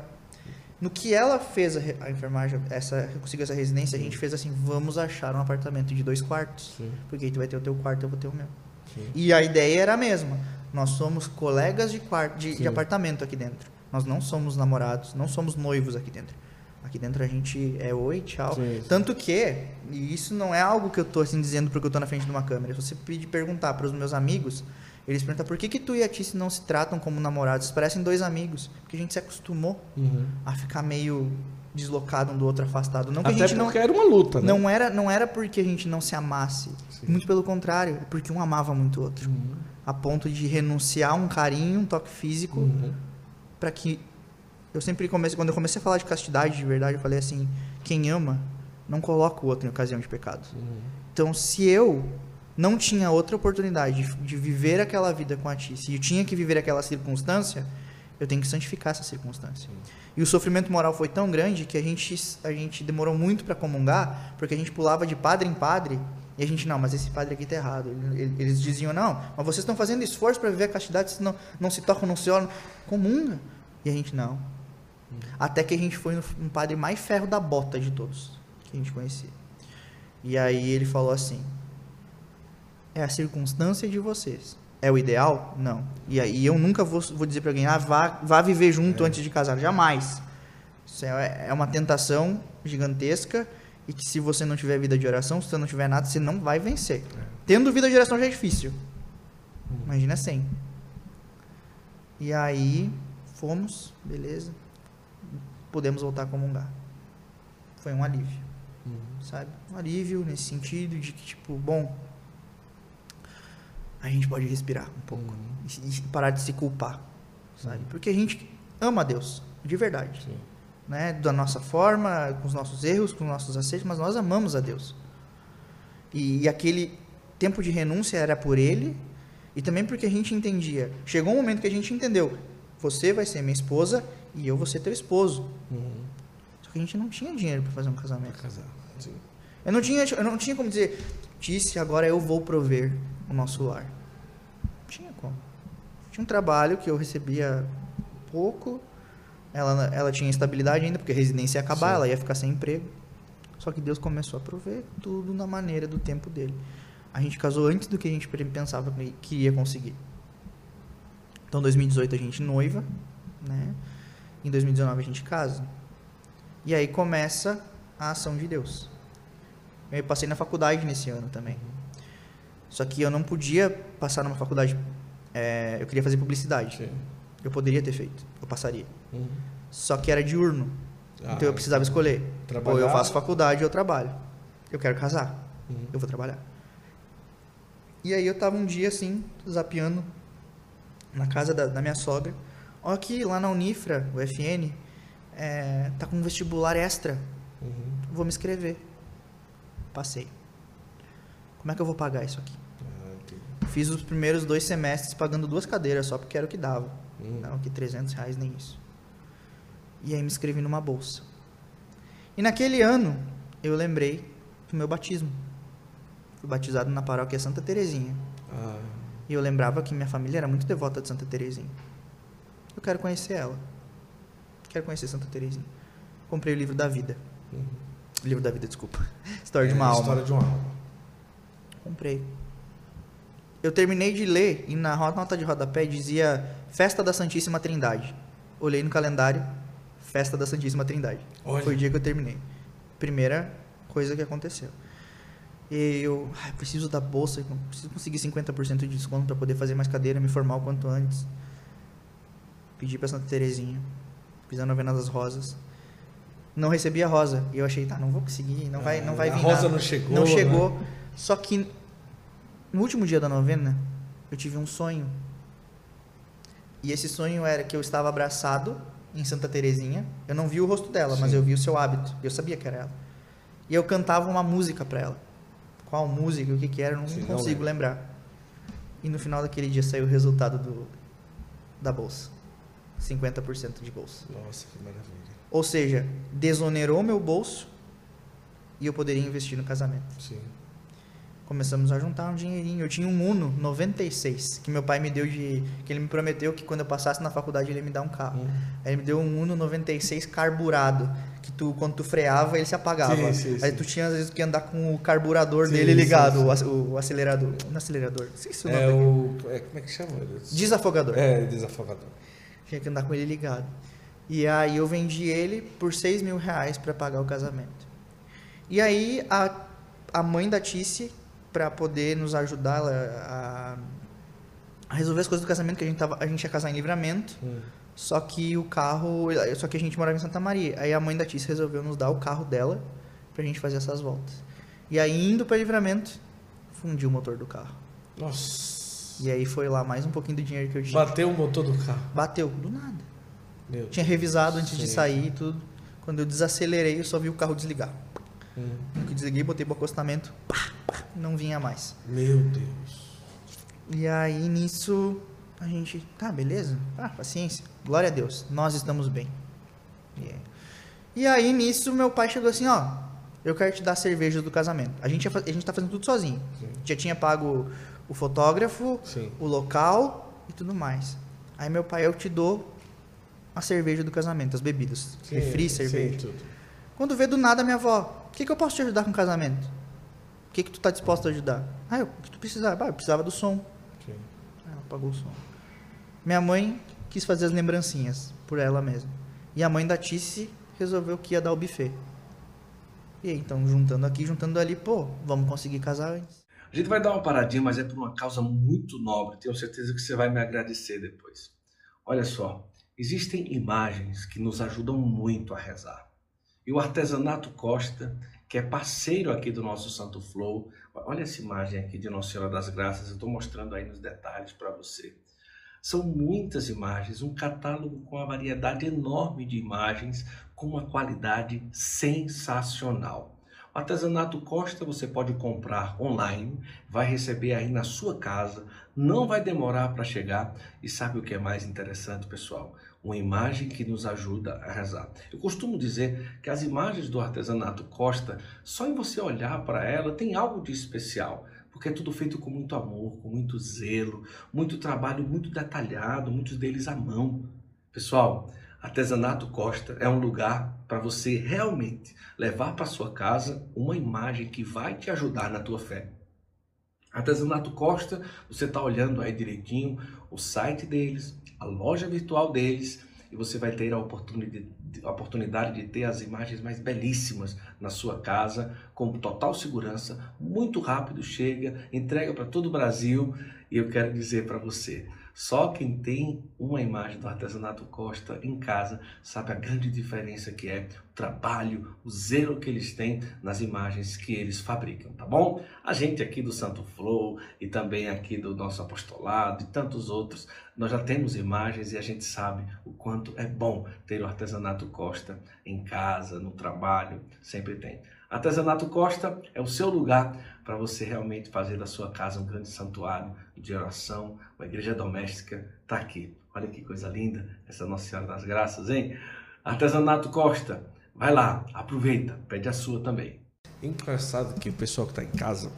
No que ela fez a, a enfermagem, essa, conseguiu essa residência, a gente fez assim, vamos achar um apartamento de dois quartos. Sim. Porque aí tu vai ter o teu quarto, eu vou ter o meu. Sim. E a ideia era a mesma. Nós somos colegas de, quarto, de, de Sim. apartamento aqui dentro. Nós não somos namorados, não somos noivos aqui dentro. Aqui dentro a gente é oi, tchau. Sim. Tanto que, e isso não é algo que eu tô assim dizendo porque eu tô na frente de uma câmera. Se você pedir perguntar para os meus amigos, eles perguntam por que, que tu e a Tice não se tratam como namorados? Parecem dois amigos. Porque a gente se acostumou Uhum. a ficar meio deslocado um do outro, afastado. Não que a Até gente não, porque era uma luta, né? não era não era porque a gente não se amasse. Sim. Muito pelo contrário, é porque um amava muito o outro. Uhum. A ponto de renunciar a um carinho, um toque físico, Uhum. para que eu sempre comecei quando eu comecei a falar de castidade de verdade, eu falei assim, quem ama não coloca o outro em ocasião de pecado. Uhum. Então, se eu não tinha outra oportunidade de, viver aquela vida com a ti, se eu tinha que viver aquela circunstância, eu tenho que santificar essa circunstância. E o sofrimento moral foi tão grande que a gente, a gente demorou muito para comungar, porque a gente pulava de padre em padre e a gente, não, mas esse padre aqui está errado. Eles diziam, não, mas vocês estão fazendo esforço para viver a castidade, vocês não, não se tocam, não se olham, comunga. E a gente, não. Até que a gente foi um padre mais ferro da bota de todos que a gente conhecia. E aí ele falou assim: é a circunstância de vocês. É o ideal? Não. E aí eu nunca vou, vou dizer para alguém, ah, vá, vá viver junto é. antes de casar. Jamais. Isso é, é uma tentação gigantesca e que se você não tiver vida de oração, se você não tiver nada, você não vai vencer. É. Tendo vida de oração já é difícil. Hum. Imagina sem. E aí fomos, beleza. Podemos voltar a comungar. Foi um alívio. Uhum. Sabe? Um alívio nesse sentido de que, tipo, bom, a gente pode respirar um pouco uhum. e, parar de se culpar, sabe? Uhum. Porque a gente ama Deus, de verdade. Sim. Né? Da nossa forma, com os nossos erros, com os nossos acertos, mas nós amamos a Deus. E, e aquele tempo de renúncia era por Ele e também porque a gente entendia. Chegou um momento que a gente entendeu: você vai ser minha esposa e eu vou ser teu esposo. Uhum. Só que a gente não tinha dinheiro para fazer um casamento. Pra casar. Sim. Eu não tinha, eu não tinha como dizer, disse agora eu vou prover o nosso lar. Tinha um trabalho que eu recebia pouco, ela, ela tinha estabilidade ainda, porque a residência ia acabar, Sim. ela ia ficar sem emprego. Só que Deus começou a prover tudo na maneira do tempo dele. A gente casou antes do que a gente pensava que ia conseguir. Então, em 2018 a gente noiva, né? Em 2019 a gente casa. E aí começa a ação de Deus. Eu passei na faculdade nesse ano também. Só que eu não podia passar numa faculdade. É, eu queria fazer publicidade. Sim. Eu poderia ter feito. Eu passaria. Uhum. Só que era diurno. Ah, então eu precisava escolher. Trabalhar... Ou eu faço faculdade ou eu trabalho. Eu quero casar. Uhum. Eu vou trabalhar. E aí eu tava um dia assim, zapeando na casa da, da minha sogra. Olha que lá na Unifra, o FN, é, tá com um vestibular extra. Uhum. Vou me inscrever. Passei. Como é que eu vou pagar isso aqui? Fiz os primeiros dois semestres pagando duas cadeiras só porque era o que dava. Uhum. Não que 300 reais nem isso. E aí me inscrevi numa bolsa. E naquele ano eu lembrei do meu batismo. Fui batizado na paróquia Santa Terezinha. Ah. E eu lembrava que minha família era muito devota de Santa Terezinha. Eu quero conhecer ela. Quero conhecer Santa Terezinha. Comprei o livro da vida. Uhum. Livro da vida, desculpa. História é, de uma alma. História de uma alma. Comprei. Eu terminei de ler e na nota de rodapé dizia Festa da Santíssima Trindade. Olhei no calendário, Festa da Santíssima Trindade. Olha. Foi o dia que eu terminei. Primeira coisa que aconteceu. E eu ah, preciso da bolsa, preciso conseguir 50% de desconto para poder fazer mais cadeira, me formar o quanto antes. Pedi para Santa Terezinha, fiz a novena das rosas. Não recebi a rosa. E eu achei, tá, não vou conseguir, não vai, não vai vir. A rosa nada. não chegou. Não chegou. Né? Só que no último dia da novena, eu tive um sonho. E esse sonho era que eu estava abraçado em Santa Terezinha. Eu não vi o rosto dela, Sim. mas eu vi o seu hábito. Eu sabia que era ela. E eu cantava uma música para ela qual música, o que, que era, eu não Sim, consigo não lembrar. E no final daquele dia saiu o resultado do, da bolsa. 50% de bolsa. Nossa, que maravilha. Ou seja, desonerou meu bolso e eu poderia investir no casamento. Sim começamos a juntar um dinheirinho. Eu tinha um Uno 96, que meu pai me deu de. que ele me prometeu que quando eu passasse na faculdade ele ia me dar um carro. Uhum. Aí ele me deu um Uno 96 carburado, que tu, quando tu freava, ele se apagava. Sim, sim, Aí tu tinha, às vezes, que andar com o carburador sim, dele ligado, o, o, acelerador. Não acelerador, não sei se o nome é o. É, como é que chama? Desafogador. É, desafogador. Tinha que andar com ele ligado. E aí eu vendi ele por 6 mil reais para pagar o casamento. E aí a, a mãe da Tice para poder nos ajudar a, a, resolver as coisas do casamento que a gente tava, a gente ia casar em livramento. Hum. Só que o carro, só que a gente morava em Santa Maria. Aí a mãe da Tícia resolveu nos dar o carro dela pra gente fazer essas voltas. E aí indo para livramento, fundiu o motor do carro. Nossa. E aí foi lá mais um pouquinho do dinheiro que eu tinha. Bateu o motor do carro. Bateu, do nada. Meu tinha revisado antes Sim. de sair e tudo. Quando eu desacelerei, eu só vi o carro desligar. Hum. que desliguei, botei pro acostamento, pá, pá, não vinha mais. Meu Deus. E aí nisso a gente, tá, beleza? Ah, paciência. Glória a Deus, nós estamos bem. Yeah. E aí nisso meu pai chegou assim, ó, eu quero te dar cerveja do casamento. A gente, a gente tá fazendo tudo sozinho. Sim. Já tinha pago o fotógrafo, Sim. o local e tudo mais. Aí meu pai, eu te dou a cerveja do casamento, as bebidas. Refri, cerveja. Sim, Quando vê do nada minha avó, que, que eu posso te ajudar com o casamento? O que, que tu tá disposto a ajudar? Ah, eu, o que tu precisava? Ah, eu precisava do som. Sim. Aí ela pagou o som. Minha mãe quis fazer as lembrancinhas por ela mesma. E a mãe da Tice resolveu que ia dar o buffet. E aí, então, juntando aqui, juntando ali, pô, vamos conseguir casar antes. A gente vai dar uma paradinha, mas é por uma causa muito nobre. Tenho certeza que você vai me agradecer depois. Olha só, existem imagens que nos ajudam muito a rezar. E o Artesanato Costa, que é parceiro aqui do nosso Santo Flow, olha essa imagem aqui de Nossa Senhora das Graças, eu estou mostrando aí nos detalhes para você. São muitas imagens, um catálogo com uma variedade enorme de imagens, com uma qualidade sensacional. O artesanato Costa você pode comprar online, vai receber aí na sua casa, não vai demorar para chegar. E sabe o que é mais interessante, pessoal? Uma imagem que nos ajuda a rezar. Eu costumo dizer que as imagens do artesanato Costa, só em você olhar para ela, tem algo de especial porque é tudo feito com muito amor, com muito zelo, muito trabalho muito detalhado, muitos deles à mão. Pessoal, Artesanato Costa é um lugar para você realmente levar para sua casa uma imagem que vai te ajudar na tua fé. Artesanato Costa, você está olhando aí direitinho o site deles, a loja virtual deles, e você vai ter a oportunidade, a oportunidade de ter as imagens mais belíssimas na sua casa, com total segurança, muito rápido chega, entrega para todo o Brasil, e eu quero dizer para você, só quem tem uma imagem do artesanato Costa em casa sabe a grande diferença que é trabalho, o zelo que eles têm nas imagens que eles fabricam, tá bom? A gente aqui do Santo Flow e também aqui do nosso apostolado e tantos outros, nós já temos imagens e a gente sabe o quanto é bom ter o artesanato Costa em casa, no trabalho, sempre tem. Artesanato Costa é o seu lugar para você realmente fazer da sua casa um grande santuário de oração, uma igreja doméstica. Está aqui. Olha que coisa linda essa Nossa Senhora das Graças, hein? Artesanato Costa, vai lá, aproveita, pede a sua também. Engraçado que o pessoal que está em casa,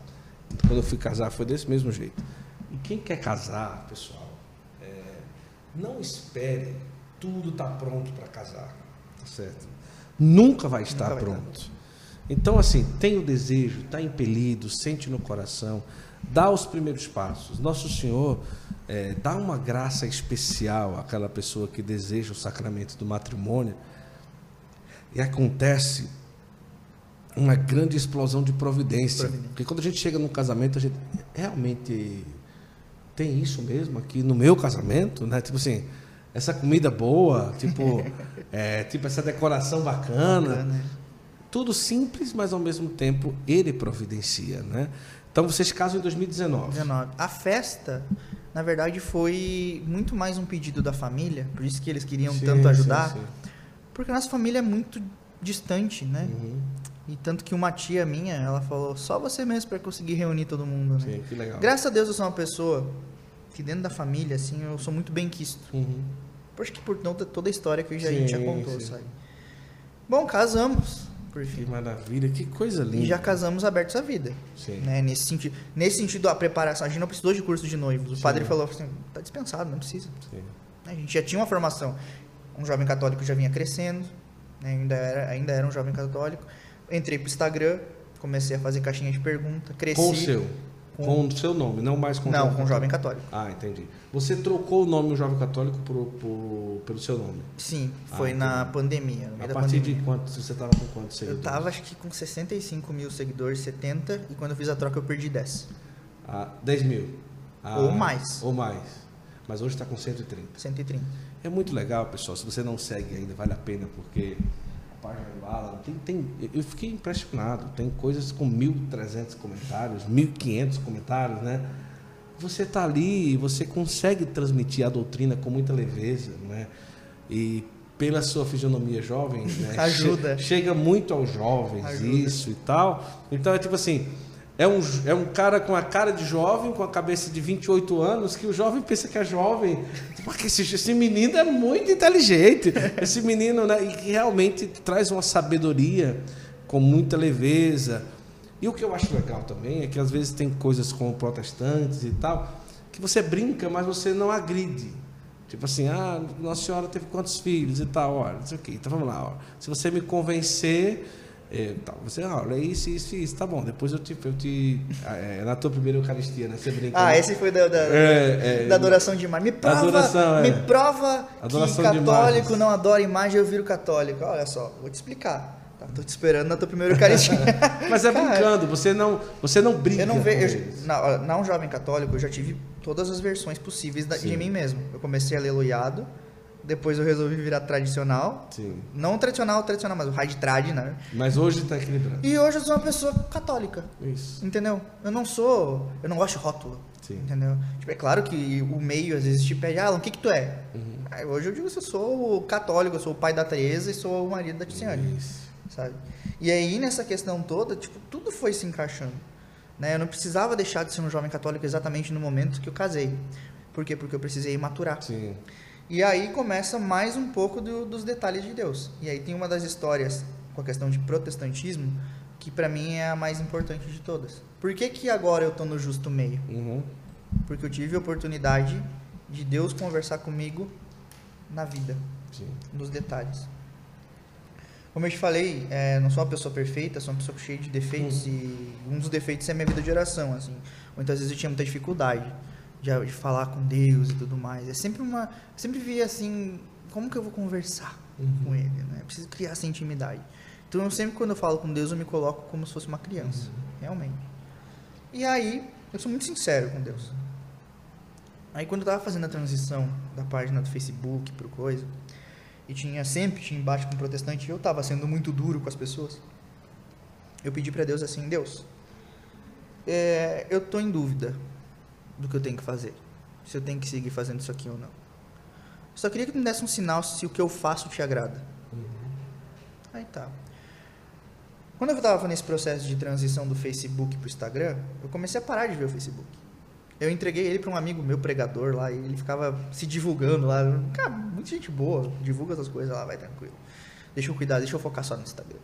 quando eu fui casar, foi desse mesmo jeito. E quem quer casar, pessoal, é, não espere tudo estar tá pronto para casar, tá certo? Nunca vai estar Nunca vai pronto. Estar. Então, assim, tem o desejo, está impelido, sente no coração, dá os primeiros passos. Nosso Senhor é, dá uma graça especial àquela pessoa que deseja o sacramento do matrimônio e acontece uma grande explosão de providência. Porque quando a gente chega no casamento, a gente realmente tem isso mesmo aqui no meu casamento, né? Tipo assim, essa comida boa, tipo, é, tipo essa decoração bacana. bacana tudo simples, mas ao mesmo tempo ele providencia, né? Então vocês casam em 2019. 19. A festa, na verdade, foi muito mais um pedido da família, por isso que eles queriam sim, tanto ajudar, sim, sim. Porque a nossa família é muito distante, né? Uhum. E tanto que uma tia minha, ela falou, só você mesmo para conseguir reunir todo mundo, né? Sim, que legal. Graças a Deus eu sou uma pessoa que dentro da família, assim, eu sou muito bem quisto. Uhum. Acho que por toda a história que a gente já contou, sabe? Bom, casamos. Por fim. Que maravilha, que coisa linda. E já casamos abertos à vida. Sim. Né? Nesse, sentido, nesse sentido, a preparação, a gente não precisou de curso de noivos. O Sim. padre falou assim, tá dispensado, não precisa. Sim. A gente já tinha uma formação. Um jovem católico já vinha crescendo, né? ainda, era, ainda era um jovem católico. Entrei pro Instagram, comecei a fazer caixinha de pergunta, cresci. Com o seu? Com o seu nome, não mais com Não, jovem com Jovem Católico. Ah, entendi. Você trocou o nome do Jovem Católico por, por, pelo seu nome? Sim, foi ah, na pandemia. a partir pandemia. de quanto? Você estava com quantos seguidores? Eu estava acho que com 65 mil seguidores, 70, e quando eu fiz a troca eu perdi 10. Ah, 10 mil? Ah, ou mais. Ou mais. Mas hoje está com 130. 130. É muito legal, pessoal. Se você não segue ainda, vale a pena, porque página do Alan, tem, tem, eu fiquei impressionado. Tem coisas com 1.300 comentários, 1.500 comentários, né? Você está ali e você consegue transmitir a doutrina com muita leveza, né? E pela sua fisionomia jovem, né? Ajuda. Che chega muito aos jovens, Ajuda. isso e tal. Então é tipo assim, é um, é um cara com a cara de jovem, com a cabeça de 28 anos, que o jovem pensa que é jovem. Porque esse, esse menino é muito inteligente. Esse menino, né? E que realmente traz uma sabedoria com muita leveza. E o que eu acho legal também é que às vezes tem coisas com protestantes e tal, que você brinca, mas você não agride. Tipo assim, ah, Nossa Senhora teve quantos filhos e tal, olha, não sei o quê. Então vamos lá, ó. se você me convencer é, tá, você, ah, olha isso, isso, isso, tá bom. Depois eu te. Eu te é, na tua primeira Eucaristia, né? Você brinca. Ah, né? esse foi da, da, é, é da adoração de imagem. Me prova, adoração, me é. prova que católico não adora imagem, eu viro católico. Olha só, vou te explicar. Tá, tô te esperando na tua primeira Eucaristia. Mas é brincando, você não, você não brinca. Eu não vejo. Não, não jovem católico, eu já tive todas as versões possíveis da, de mim mesmo. Eu comecei aleluiado depois eu resolvi virar tradicional. Sim. Não tradicional, tradicional, mas o hard trad, né? Mas hoje está equilibrado. E hoje eu sou uma pessoa católica. Isso. Entendeu? Eu não sou. Eu não gosto de rótulo. Sim. Entendeu? Tipo, é claro que o meio às vezes te pede, ah, o que que tu é? Uhum. hoje eu digo que eu sou católico, eu sou o pai da Teresa e sou o marido da Tiziane. Isso. Sabe? E aí, nessa questão toda, tipo, tudo foi se encaixando. Né? Eu não precisava deixar de ser um jovem católico exatamente no momento que eu casei. Por quê? Porque eu precisei maturar. Sim. E aí começa mais um pouco do, dos detalhes de Deus. E aí tem uma das histórias com a questão de protestantismo que para mim é a mais importante de todas. Por que, que agora eu tô no justo meio? Uhum. Porque eu tive a oportunidade de Deus conversar comigo na vida, Sim. nos detalhes. Como eu te falei, é, não sou uma pessoa perfeita, sou uma pessoa cheia de defeitos uhum. e um dos defeitos é minha vida de oração, assim. Muitas vezes eu tinha muita dificuldade de, de falar com Deus e tudo mais. É sempre uma. sempre via assim, como que eu vou conversar uhum. com ele, né? preciso criar essa intimidade. Então eu sempre quando eu falo com Deus eu me coloco como se fosse uma criança, uhum. realmente. E aí, eu sou muito sincero com Deus. Aí quando eu tava fazendo a transição da página do Facebook pro coisa, e tinha sempre tinha embate com o protestante, e eu tava sendo muito duro com as pessoas. Eu pedi para Deus assim, Deus, é, eu tô em dúvida do que eu tenho que fazer. Se eu tenho que seguir fazendo isso aqui ou não. Eu só queria que me desse um sinal se o que eu faço te agrada. Uhum. Aí tá. Quando eu estava nesse processo de transição do Facebook para o Instagram, eu comecei a parar de ver o Facebook. Eu entreguei ele para um amigo meu pregador lá, e ele ficava se divulgando lá. Cara, muita gente boa, divulga essas coisas lá, vai tranquilo. Deixa eu cuidar, deixa eu focar só no Instagram.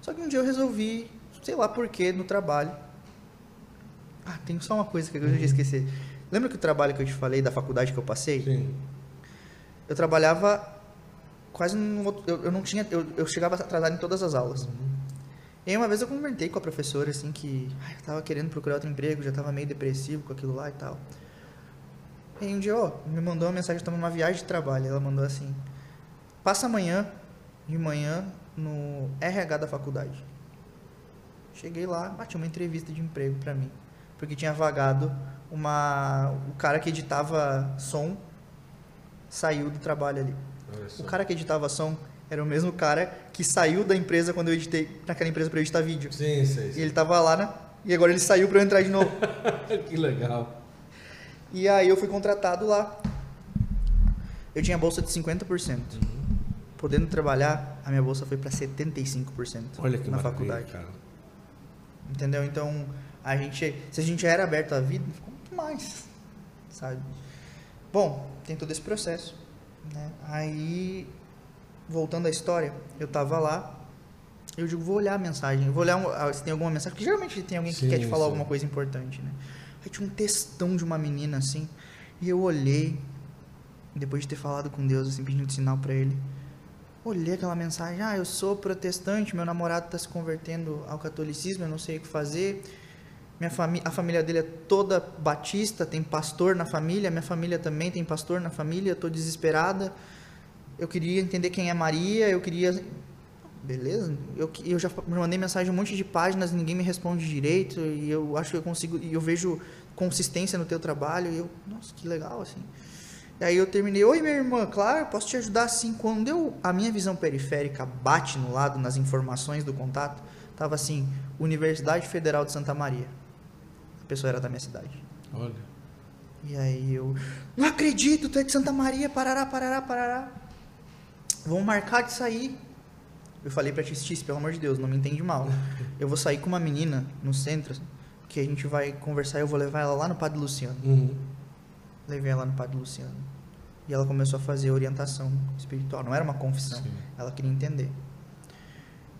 Só que um dia eu resolvi, sei lá porquê, no trabalho, ah, tem só uma coisa que eu já esqueci. Lembra que o trabalho que eu te falei da faculdade que eu passei? Sim. Eu trabalhava quase no outro, eu, eu não tinha eu, eu chegava atrasado em todas as aulas. Uhum. E aí uma vez eu comentei com a professora assim que ai, eu tava querendo procurar outro emprego, já tava meio depressivo com aquilo lá e tal. E aí um dia, ó, me mandou uma mensagem, tava numa viagem de trabalho, ela mandou assim: "Passa amanhã de manhã no RH da faculdade". Cheguei lá, bati uma entrevista de emprego para mim porque tinha vagado uma o cara que editava som saiu do trabalho ali. O cara que editava som era o mesmo cara que saiu da empresa quando eu editei naquela empresa para editar vídeo. Sim, sim, sim. E ele tava lá, né? E agora ele saiu para eu entrar de novo. que legal. E aí eu fui contratado lá. Eu tinha bolsa de 50%. Uhum. Podendo trabalhar, a minha bolsa foi para 75% Olha que na faculdade. Cara. Entendeu? Então, a gente, se a gente era aberto à vida, ficou muito mais, sabe? Bom, tem todo esse processo, né? Aí, voltando à história, eu tava lá, eu digo, vou olhar a mensagem, vou olhar ah, se tem alguma mensagem, porque geralmente tem alguém que sim, quer te falar sim. alguma coisa importante, né? Aí tinha um textão de uma menina, assim, e eu olhei, depois de ter falado com Deus, assim, pedindo sinal para ele, olhei aquela mensagem, ah, eu sou protestante, meu namorado está se convertendo ao catolicismo, eu não sei o que fazer, minha família, a família dele é toda batista, tem pastor na família, minha família também tem pastor na família, estou desesperada. Eu queria entender quem é Maria, eu queria. Beleza? Eu, eu já mandei mensagem um monte de páginas, ninguém me responde direito, e eu acho que eu consigo. E eu vejo consistência no teu trabalho, e eu. Nossa, que legal, assim. E aí eu terminei, oi minha irmã, claro, posso te ajudar assim. Quando eu, a minha visão periférica bate no lado, nas informações do contato, tava assim, Universidade Federal de Santa Maria pessoa era da minha cidade. Olha. E aí eu, não acredito, tu é de Santa Maria, parará, parará, parará. vamos marcar de sair. Eu falei pra Tistice, pelo amor de Deus, não me entende mal. Eu vou sair com uma menina no centro, que a gente vai conversar e eu vou levar ela lá no Padre Luciano. Uhum. Levei ela no Padre Luciano. E ela começou a fazer orientação espiritual. Não era uma confissão. Sim. Ela queria entender.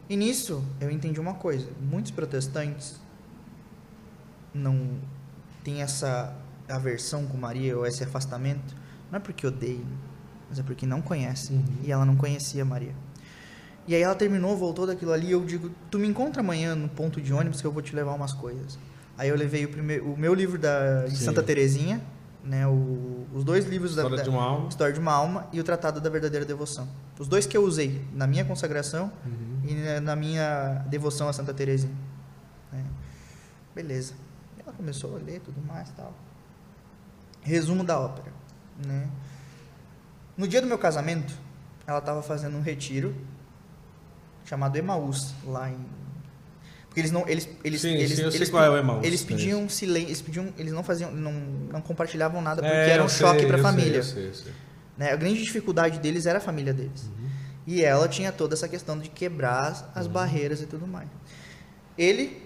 E nisso, eu entendi uma coisa. Muitos protestantes não têm essa aversão com Maria ou esse afastamento. Não é porque odeiam, mas é porque não conhecem. Uhum. E ela não conhecia Maria. E aí ela terminou, voltou daquilo ali. E eu digo: Tu me encontra amanhã no ponto de ônibus que eu vou te levar umas coisas. Aí eu levei o, primeiro, o meu livro da, de Sim. Santa Terezinha, né, o- os dois livros da, História da, de uma alma. História de uma Alma e o Tratado da Verdadeira Devoção. Os dois que eu usei na minha consagração Uhum. e na- na minha devoção a Santa Teresinha. né? Beleza. Começou a ler tudo mais tal. Resumo da ópera. Né? No dia do meu casamento, ela estava fazendo um retiro chamado Emaús, lá em... Porque eles não... Eles, eles, Sim, eles, sim, eu sei eles qual é o Emaús. Eles pediam silêncio, eles pediam, eles não faziam, não, não compartilhavam nada porque É, era um eu choque sei, para a eu sei, família. eu sei, eu sei. Né? A grande dificuldade deles era a família deles. Uhum. E ela tinha toda essa questão de quebrar as- as Uhum. barreiras e tudo mais. Ele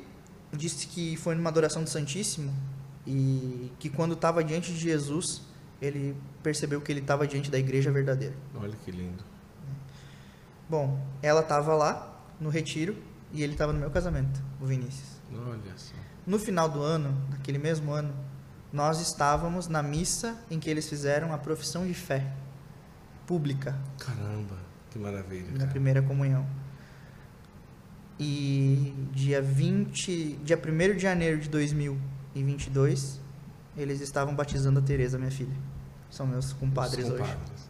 disse que foi numa adoração do Santíssimo e que quando estava diante de Jesus, ele percebeu que ele estava diante da igreja verdadeira. Olha que lindo. Bom, ela estava lá no retiro e ele estava no meu casamento, o Vinícius. Olha só. No final do ano, naquele mesmo ano, nós estávamos na missa em que eles fizeram a profissão de fé pública Caramba, que maravilha. na cara. primeira comunhão. E dia 20, dia 1 de janeiro de 2022, eles estavam batizando a Tereza, minha filha. São meus compadres Os hoje. compadres.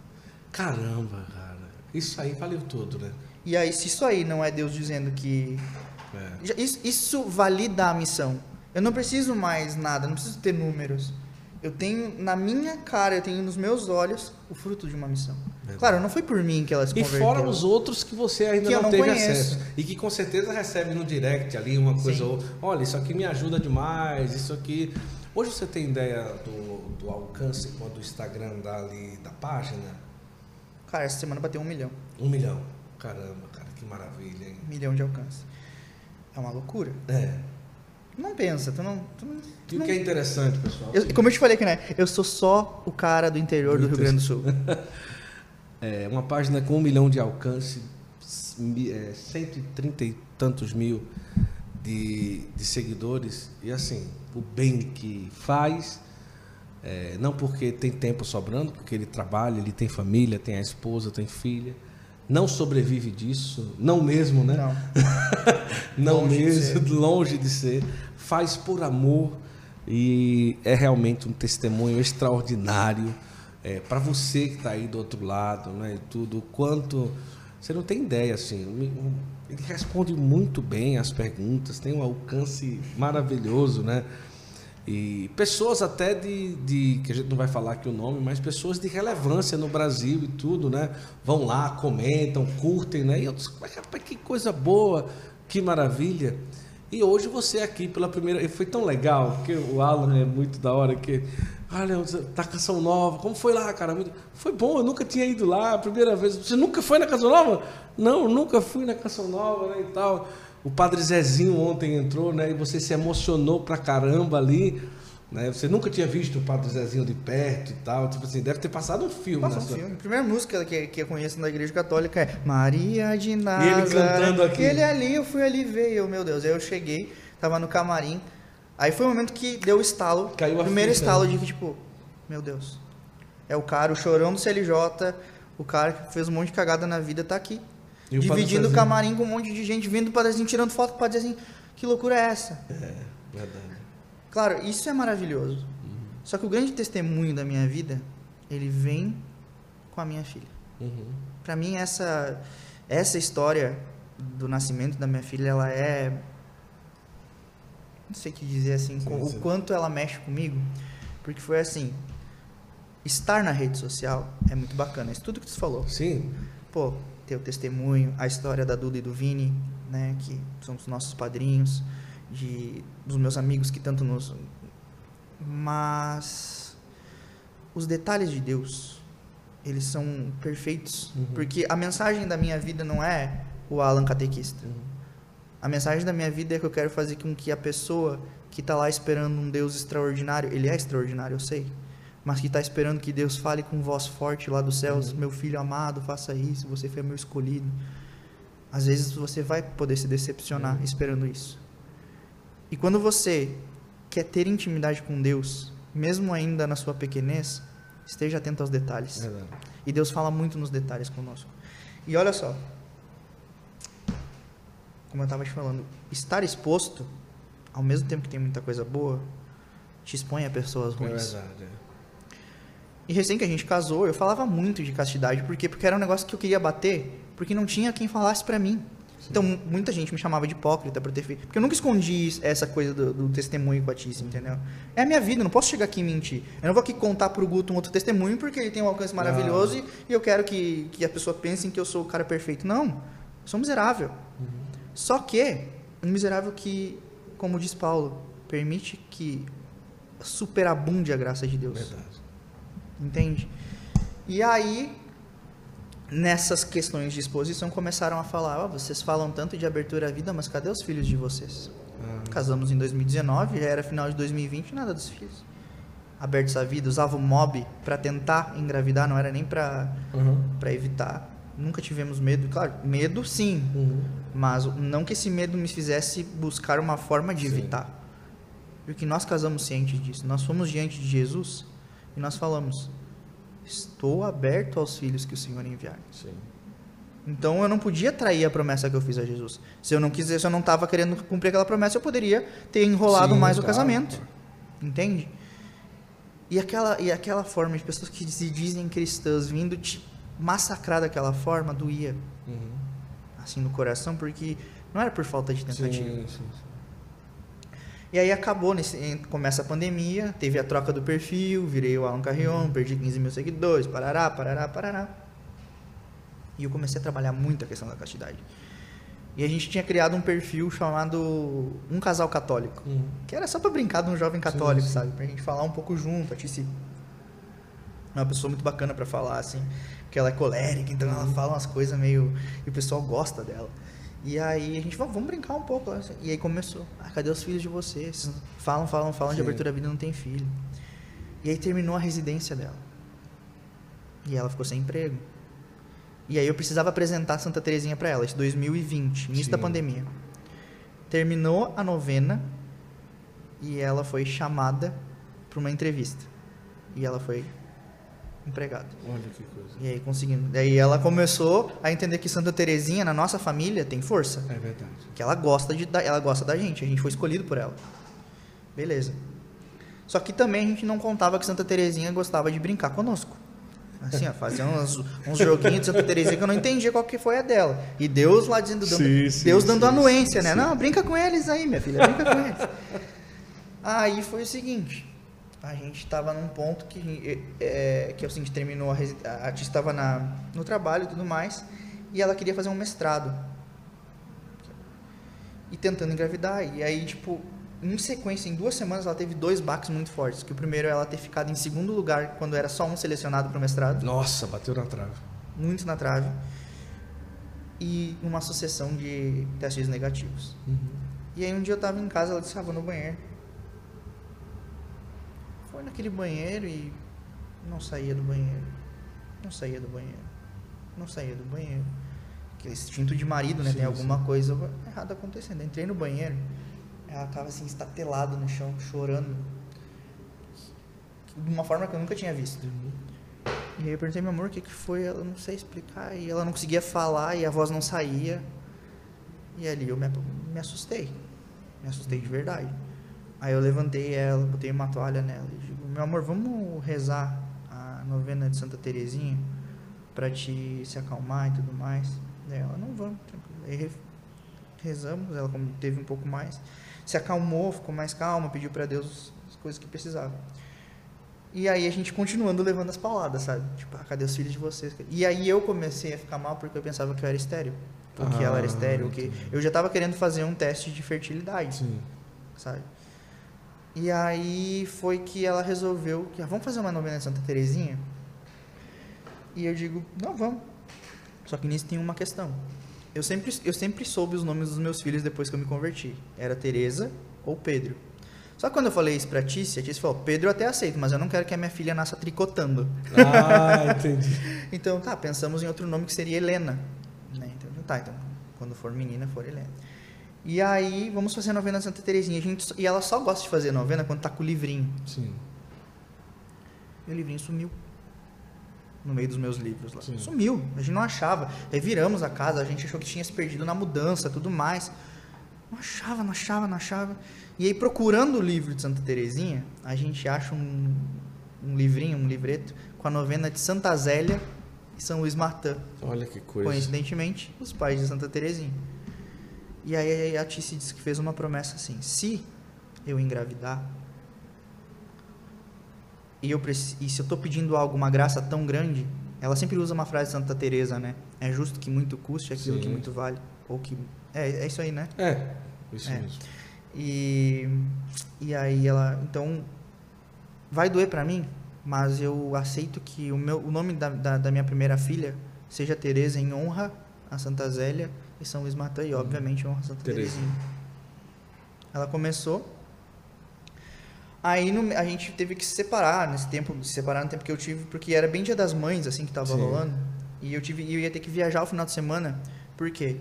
Caramba, cara. Isso aí valeu tudo, né? E aí, se isso aí não é Deus dizendo que É. Isso, isso valida a missão. Eu não preciso mais nada, não preciso ter números. Eu tenho na minha cara, eu tenho nos meus olhos o fruto de uma missão. Claro, não foi por mim que ela se E fora os outros que você ainda Que não, não teve conheço. acesso. E que com certeza recebe no direct ali uma coisa Sim. ou olha, isso aqui me ajuda demais, isso aqui. Hoje você tem ideia do, do alcance quando o Instagram dá ali da página? Cara, essa semana bateu um milhão. Um milhão. Caramba, cara, que maravilha, hein? Um milhão de alcance. É uma loucura. É. Não pensa, tu não. Tu não, E o não- que é interessante, pessoal? Eu- como eu te falei aqui, né? Eu sou só o cara do interior do Rio Grande do Sul. É uma página com um milhão de alcance, é, 130 e tantos mil de, de seguidores. E assim, o bem que faz, é, não porque tem tempo sobrando, porque ele trabalha, ele tem família, tem a esposa, tem filha. Não sobrevive disso, não mesmo, né? Não. Não Longe de mesmo, longe de ser. Faz por amor e é realmente um testemunho extraordinário para você que está aí do outro lado, né? E tudo, o quanto você não tem ideia assim. Ele responde muito bem as perguntas, tem um alcance maravilhoso, né? E pessoas até de, de, que a gente não vai falar aqui o nome, mas pessoas de relevância no Brasil e tudo, né? Vão lá, comentam, curtem, né? E eu disse, "Mas, rapaz, que coisa boa, que maravilha. E hoje você aqui pela primeira, e foi tão legal, porque o Alan é muito da hora que Olha, tá Canção Nova, como foi lá, cara? Muito- Foi bom, eu nunca tinha ido lá, a primeira vez. Você nunca foi na Canção Nova? Não, nunca fui na Canção Nova, né, e tal. O Padre Zezinho ontem entrou, né, e você se emocionou pra caramba ali, né? Você nunca tinha visto o Padre Zezinho de perto e tal, tipo assim, deve ter passado um filme Passa na um sua... filme. A primeira música que, que eu conheço na igreja católica é Maria de Nazaré. cantando aqui. Ele ali, eu fui ali ver, eu, meu Deus. Aí eu cheguei, tava no camarim. Aí foi o momento que deu o estalo. Caiu a primeiro ficha, estalo né? de que, tipo, meu Deus. É o cara, o chorão do CLJ, o cara que fez um monte de cagada na vida, tá aqui. E dividindo o camarim com um monte de gente, vindo o padrezinho, tirando foto com o padrezinho. Que loucura é essa? É, verdade. Claro, isso é maravilhoso. Só que o grande testemunho da minha vida, ele vem com a minha filha. Uhum. Pra mim essa essa história do nascimento da minha filha, ela é não sei o que dizer assim, Sim, com- sim. o quanto ela mexe comigo, porque foi assim, estar na rede social é muito bacana, isso tudo que você falou. Sim, Pô, ter o testemunho, a história da Duda e do Vini, né, que são os nossos padrinhos, de dos meus amigos que tanto nos mas os detalhes de Deus eles são perfeitos. Uhum. Porque a mensagem da minha vida não é o Alan catequista. Uhum. A mensagem da minha vida é que eu quero fazer com que a pessoa que está lá esperando um Deus extraordinário, ele é extraordinário, eu sei, mas que está esperando que Deus fale com voz forte lá dos céus, uhum. meu filho amado, faça isso, você foi meu escolhido. Às vezes você vai poder se decepcionar uhum. esperando isso. E quando você quer ter intimidade com Deus, mesmo ainda na sua pequenez, esteja atento aos detalhes. E Deus fala muito nos detalhes conosco. E olha só, como eu estava te falando, estar exposto, ao mesmo tempo que tem muita coisa boa, te expõe a pessoas é ruins. É verdade. E recém que a gente casou, eu falava muito de castidade, por quê? Porque era um negócio que eu queria bater, porque não tinha quem falasse para mim. Então, muita gente me chamava de hipócrita por ter feito. Porque eu nunca escondi essa coisa do, do testemunho batismo, entendeu? É a minha vida, eu não posso chegar aqui e mentir. Eu não vou aqui contar pro Guto um outro testemunho porque ele tem um alcance maravilhoso e, e, eu quero que, que a pessoa pense que eu sou o cara perfeito. Não, eu sou miserável. Uhum. Só que, um miserável que, como diz Paulo, permite que superabunde a graça de Deus. Verdade. Entende? E aí, nessas questões de exposição começaram a falar: oh, vocês falam tanto de abertura à vida, mas cadê os filhos de vocês? Ah. Casamos em 2019, já era final de 2020, nada dos filhos. Abertos à vida, usava o mob para tentar engravidar, não era nem para uhum. para evitar. Nunca tivemos medo, claro, medo sim, uhum. Mas não que esse medo me fizesse buscar uma forma de sim. evitar. Porque nós casamos cientes disso. Nós fomos diante de Jesus e nós falamos: Estou aberto aos filhos que o Senhor enviar. Sim. Então eu não podia trair a promessa que eu fiz a Jesus. Se eu não quisesse, se eu não estava querendo cumprir aquela promessa, eu poderia ter enrolado Sim, mais claro. o casamento. Entende? E aquela, e aquela forma de pessoas que se dizem cristãs vindo te massacrar daquela forma doía. Uhum. Assim no coração, porque não era por falta de tentativa. Sim, sim, e aí acabou, nesse, começa a pandemia, teve a troca do perfil, virei o Alan Carrion, perdi 15 mil seguidores, parará, parará, parará. E eu comecei a trabalhar muito a questão da castidade. E a gente tinha criado um perfil chamado Um Casal Católico, uhum. que era só para brincar de um jovem católico, sim, sim. sabe? Pra gente falar um pouco junto, a Tice é uma pessoa muito bacana para falar, assim, que ela é colérica, então ela fala umas coisas meio... e o pessoal gosta dela. E aí a gente, vamos, vamos brincar um pouco. E aí começou, ah, cadê os filhos de vocês? Falam, falam, falam Sim. de abertura da vida não tem filho. E aí terminou a residência dela. E ela ficou sem emprego. E aí eu precisava apresentar Santa Terezinha para ela, isso 2020, início Sim. da pandemia. Terminou a novena e ela foi chamada para uma entrevista. E ela foi empregado. Olha que coisa. E aí conseguindo. Daí ela começou a entender que Santa Terezinha na nossa família tem força. É verdade. Que ela gosta de ela gosta da gente, a gente foi escolhido por ela. Beleza. Só que também a gente não contava que Santa Terezinha gostava de brincar conosco. Assim, ó, fazia uns, uns joguinhos de Santa Terezinha que eu não entendia qual que foi a dela. E Deus lá dizendo, dando, sim, sim, Deus dando sim, anuência, né? Não, brinca com eles aí, minha filha, brinca com eles. Aí foi o seguinte, a gente estava num ponto que, é, que assim, terminou, a, a artista estava no trabalho e tudo mais, e ela queria fazer um mestrado. E tentando engravidar. E aí, tipo, em sequência, em duas semanas, ela teve dois baques muito fortes. Que o primeiro é ela ter ficado em segundo lugar quando era só um selecionado para o mestrado. Nossa, bateu na trave. Muito na trave. E uma sucessão de testes negativos. Uhum. E aí um dia eu estava em casa, ela disse, ah, vou no banheiro foi naquele banheiro e não saía do banheiro. Não saía do banheiro. Não saía do banheiro. Aquele instinto de marido, né? Sim, Tem alguma sim. coisa errada acontecendo. Entrei no banheiro, ela tava assim, estatelada no chão, chorando. De uma forma que eu nunca tinha visto. E aí eu perguntei, meu amor, o que, que foi? Ela não sei explicar. E ela não conseguia falar e a voz não saía. E ali eu me, me assustei. Me assustei de verdade. Aí eu levantei ela, botei uma toalha nela e digo, meu amor, vamos rezar a novena de Santa Terezinha para te se acalmar e tudo mais. Daí ela, não vamos, tranquilo. Aí rezamos, ela como teve um pouco mais, se acalmou, ficou mais calma, pediu para Deus as coisas que precisava. E aí a gente continuando levando as pauladas, sabe? Tipo, ah, cadê os filhos de vocês? E aí eu comecei a ficar mal porque eu pensava que eu era estéreo. Ou que ela era ah, estéreo, que eu já estava querendo fazer um teste de fertilidade. Sim. Sabe? E aí foi que ela resolveu que ah, vamos fazer uma novena de Santa Terezinha. E eu digo, não, vamos. Só que nisso tem uma questão. Eu sempre, eu sempre soube os nomes dos meus filhos depois que eu me converti. Era Teresa ou Pedro. Só que quando eu falei isso pra Tícia, a Tícia falou, Pedro eu até aceito, mas eu não quero que a minha filha nasça tricotando. Ah, entendi. então, tá, pensamos em outro nome que seria Helena. Né? Então, tá, então, quando for menina, for Helena. E aí, vamos fazer a novena de Santa Terezinha. A gente, e ela só gosta de fazer novena quando tá com o livrinho. Sim. E o livrinho sumiu. No meio dos meus livros lá. Sim. Sumiu. A gente não achava. Reviramos a casa, a gente achou que tinha se perdido na mudança tudo mais. Não achava, não achava, não achava. E aí, procurando o livro de Santa Terezinha, a gente acha um, um livrinho, um livreto, com a novena de Santa Zélia e São Luís Martã. Olha que coisa. Coincidentemente, os pais de Santa Terezinha. E aí a Tice disse que fez uma promessa assim: se eu engravidar, e, eu e se eu tô pedindo algo, uma graça tão grande, ela sempre usa uma frase de Santa Teresa, né? É justo que muito custe aquilo Sim. que muito vale. Ou que. É, é isso aí, né? É, isso É. mesmo. E, e aí ela, então, vai doer pra mim, mas eu aceito que o, meu, o nome da, da, da minha primeira filha seja Teresa em honra a Santa Zélia e São Luís Matã, e obviamente honra Santa Teresa. Teresinha. Ela começou, aí no- a gente teve que se separar nesse tempo, se separar no tempo que eu tive, porque era bem dia das mães, assim, que tava Sim. rolando, e eu, tive, eu ia ter que viajar o final de semana, por quê?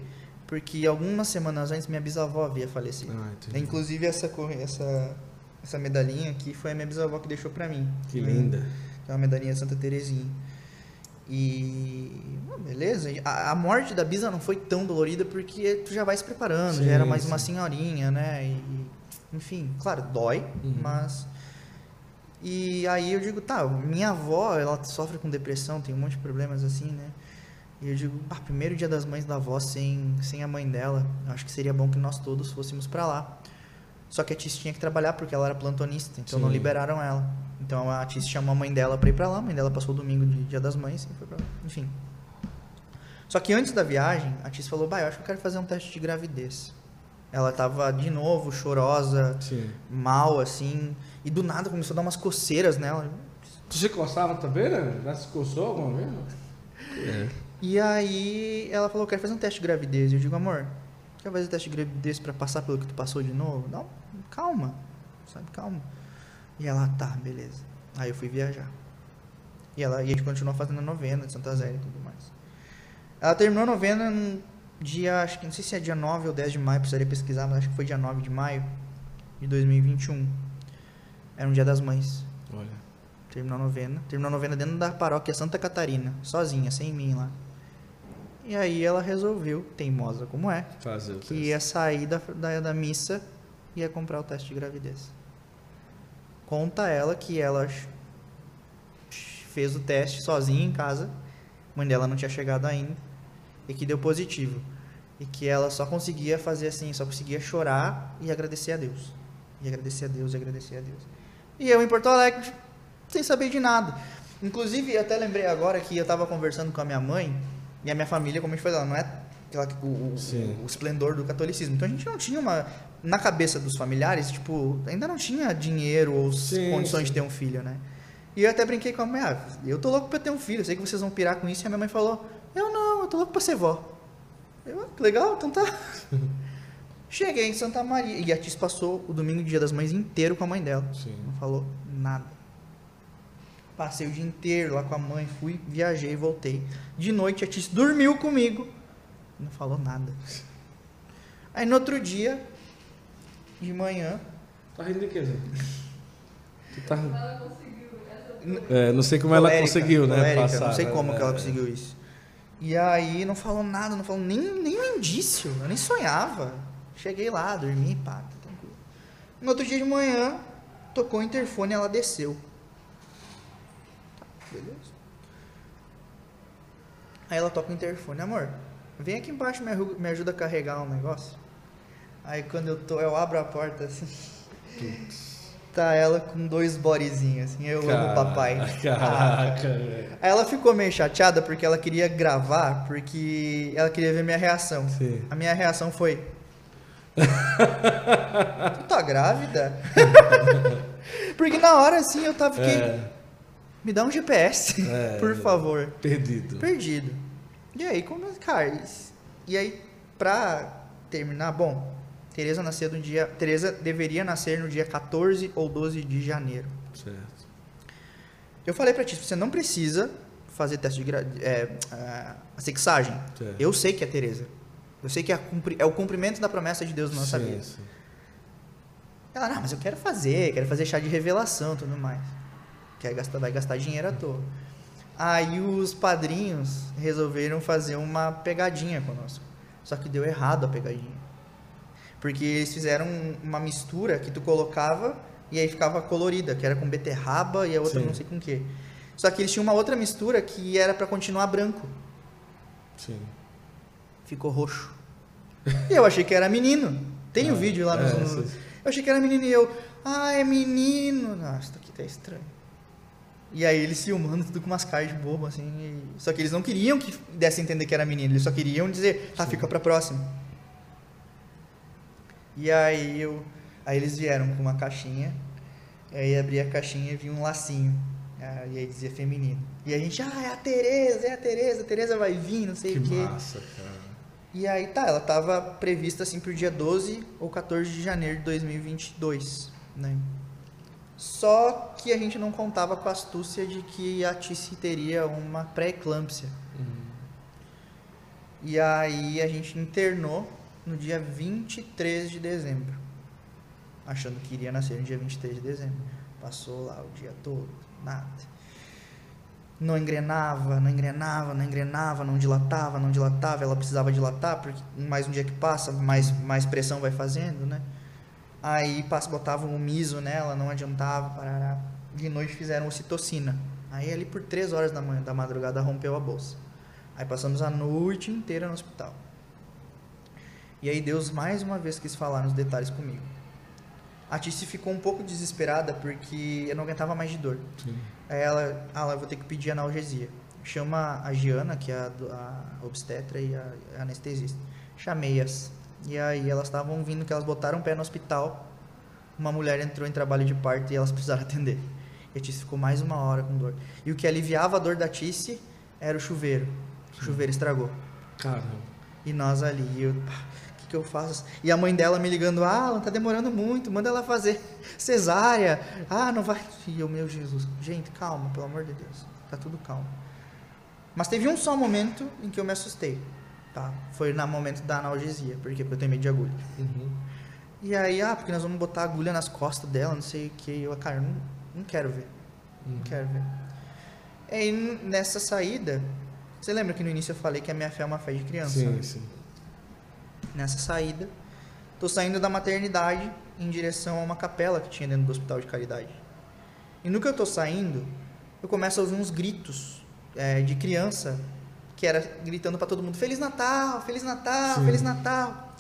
Porque algumas semanas antes minha bisavó havia falecido. Ah. Inclusive essa, essa, essa medalhinha aqui foi a minha bisavó que deixou pra mim. Que linda. É uma medalhinha de Santa Terezinha. E ah, beleza. A, a morte da bisa não foi tão dolorida porque tu já vai se preparando, Sim, já era mais sim. uma senhorinha, né? E, enfim, claro, dói, Uhum. mas e aí eu digo, tá, minha avó, ela sofre com depressão, tem um monte de problemas assim, né? E eu digo, ah, primeiro dia das mães da avó sem, sem a mãe dela, acho que seria bom que nós todos fôssemos pra lá. Só que a Tice tinha que trabalhar porque ela era plantonista, então não Sim. liberaram ela. Então a Tice chamou a mãe dela pra ir pra lá, a mãe dela passou o domingo de dia das mães e foi pra lá. Enfim. Só que antes da viagem, a Tice falou, bah, eu acho que eu quero fazer um teste de gravidez. Ela tava de novo chorosa, Sim. mal, assim, e do nada começou a dar umas coceiras nela. Tu se coçava também, né? Já se coçou alguma vez? É. E aí ela falou, quero fazer um teste de gravidez. E eu digo, amor, quer fazer teste de gravidez pra passar pelo que tu passou de novo? Não, calma, sabe, calma. E ela, tá, beleza. Aí eu fui viajar. E, ela, e a gente continuou fazendo a novena de Santa Zélia e tudo mais. Ela terminou a novena no dia, acho que não sei se é dia 9 ou 10 de maio, precisaria pesquisar, mas acho que foi dia 9 de maio de 2021. Era um dia das mães. Olha. Terminou a novena. Terminou a novena dentro da paróquia Santa Catarina, sozinha, sem mim lá. E aí ela resolveu, teimosa como é, Fazer o que ia sair da, da, da missa e ia comprar o teste de gravidez. Conta ela que ela fez o teste sozinha em casa, a mãe dela não tinha chegado ainda, e que deu positivo. E que ela só conseguia fazer assim, só conseguia chorar e agradecer a Deus. E agradecer a Deus, e agradecer a Deus. E eu em Porto Alegre, sem saber de nada. Inclusive, eu até lembrei agora que eu estava conversando com a minha mãe, e a minha família, como a gente lá, não é aquela, o, o, o esplendor do catolicismo. Então a gente não tinha uma. Na cabeça dos familiares, tipo, ainda não tinha dinheiro ou Sim, condições sim. de ter um filho, né? E eu até brinquei com a mãe, ah, eu tô louco pra ter um filho, eu sei que vocês vão pirar com isso. E a minha mãe falou, eu não, eu tô louco pra ser vó. Eu, ah, que legal, então tá. Cheguei em Santa Maria. E a Tis passou o domingo, dia das mães, inteiro com a mãe dela. Sim. Não falou nada. Passei o dia inteiro lá com a mãe, fui, viajei, voltei. De noite a Tis dormiu comigo. Não falou nada. Aí no outro dia, de manhã, Tá rindo de quê, Zé? Tu tá... Ela conseguiu essa É, não sei como ela colérica, conseguiu, né? colérica, passar, não sei né? como que ela É. conseguiu isso. E aí não falou nada, não falou nem, nem um indício, eu nem sonhava. Cheguei lá, dormi, pá, tá tranquilo. No outro dia de manhã, tocou o interfone e ela desceu. Tá, beleza. Aí ela toca o interfone, amor, vem aqui embaixo me me ajuda a carregar um negócio. Aí quando eu tô, eu abro a porta assim. Tá ela com dois bodyzinhos, assim, eu amo papai. Ah, Caraca, velho. Aí ela ficou meio chateada porque ela queria gravar, porque ela queria ver minha reação. Sim. A minha reação foi. tu tá grávida? porque na hora assim eu tava fiquei. É. Me dá um GPS, É. por favor. Perdido. Perdido. E aí, como, cara, e aí, pra terminar, bom, Tereza nasceu no dia. Tereza deveria nascer no dia 14 ou 12 de janeiro. Certo. Eu falei pra ti, você não precisa fazer teste de é, a sexagem. Certo. Eu sei que é Tereza. Eu sei que é, cumpri- é o cumprimento da promessa de Deus na nossa Sim, vida. sim. Ela, não, mas eu quero fazer, quero fazer chá de revelação tudo mais. Quer gastar, vai gastar dinheiro à toa. Aí os padrinhos resolveram fazer uma pegadinha conosco. Só que deu errado a pegadinha. Porque eles fizeram uma mistura que tu colocava e aí ficava colorida, que era com beterraba e a outra Sim. não sei com o quê. Só que eles tinham uma outra mistura que era pra continuar branco. Sim. Ficou roxo. E eu achei que era menino. Tem o Ah, vídeo lá no, é, no- sim. Eu achei que era menino e eu, ah, é menino. Nossa, isso aqui tá estranho. E aí eles filmando tudo com umas caras de bobo, assim. e- Só que eles não queriam que desse a entender que era menino, eles só queriam dizer, tá, fica pra próxima. E aí eu. Aí eles vieram com uma caixinha. Aí abri a caixinha e vi um lacinho. Ah, E aí dizia feminino. E a gente, ah, é a Tereza, é a Tereza, a Tereza vai vir, não sei Que o quê. massa, cara. E aí tá, ela tava prevista assim pro dia 12 ou 14 de janeiro de 2022, né? Só que a gente não contava com a astúcia de que a Tice teria uma pré-eclâmpsia. E aí a gente internou no dia 23 de dezembro, achando que iria nascer no dia 23 de dezembro. Passou lá o dia todo, nada. Não engrenava, não engrenava, não engrenava, não dilatava, não dilatava. Ela precisava dilatar, porque mais um dia que passa, mais, mais pressão vai fazendo, né? Aí passa, botavam um miso nela, não adiantava, parará. De noite fizeram ocitocina. Aí ali por três horas da manhã, da madrugada, rompeu a bolsa. Aí passamos a noite inteira no hospital. E aí Deus mais uma vez quis falar nos detalhes comigo. A Tice ficou um pouco desesperada porque eu não aguentava mais de dor. Sim. Aí ela, ah, eu vou ter que pedir analgesia. Chama a Giana, que é a, a obstetra e a, a anestesista. Chamei-as. E aí elas estavam vindo que elas botaram o pé no hospital. Uma mulher entrou em trabalho de parto e elas precisaram atender. E a Tice ficou mais uma hora com dor. E o que aliviava a dor da Tice era o chuveiro. O chuveiro estragou. Caramba. E nós ali, eu, pá, que, eu faço? E a mãe dela me ligando, ah, ela tá demorando muito, manda ela fazer cesárea. Ah, não vai. E eu, meu Jesus, gente, calma, pelo amor de Deus. Tá tudo calmo. Mas teve um só momento em que eu me assustei, tá? Foi no momento da analgesia, porque eu tenho medo de agulha. Uhum. E aí, ah, porque nós vamos botar agulha nas costas dela, não sei o que. Eu, cara, não, não quero ver. Não quero ver. E aí, nessa saída, você lembra que no início eu falei que a minha fé é uma fé de criança? Sim, né? sim. Nessa saída. Tô saindo da maternidade em direção a uma capela que tinha dentro do hospital de caridade. E no que eu tô saindo, eu começo a ouvir uns gritos é, de criança que era gritando para todo mundo: Feliz Natal, Feliz Natal, Sim. Feliz Natal.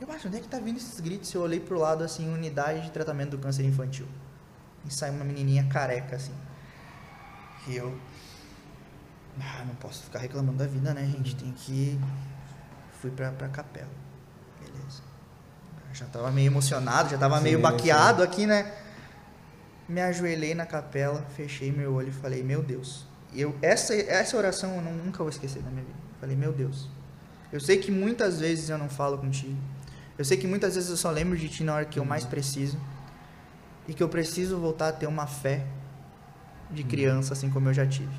Eu acho, onde é que tá vindo esses gritos? Eu olhei pro lado assim, unidade de tratamento do câncer infantil. E sai uma menininha careca assim. E eu. Ah, não posso ficar reclamando da vida, né, gente? Tem que. Fui pra, pra capela. Beleza. Já tava meio emocionado, já tava meio baqueado aqui, né? Me ajoelhei na capela, fechei meu olho e falei, meu Deus. E Eu, essa, essa oração eu nunca vou esquecer na minha vida. Falei, meu Deus. Eu sei que muitas vezes eu não falo contigo. Eu sei que muitas vezes eu só lembro de ti na hora que eu mais preciso. E que eu preciso voltar a ter uma fé de criança, assim como eu já tive.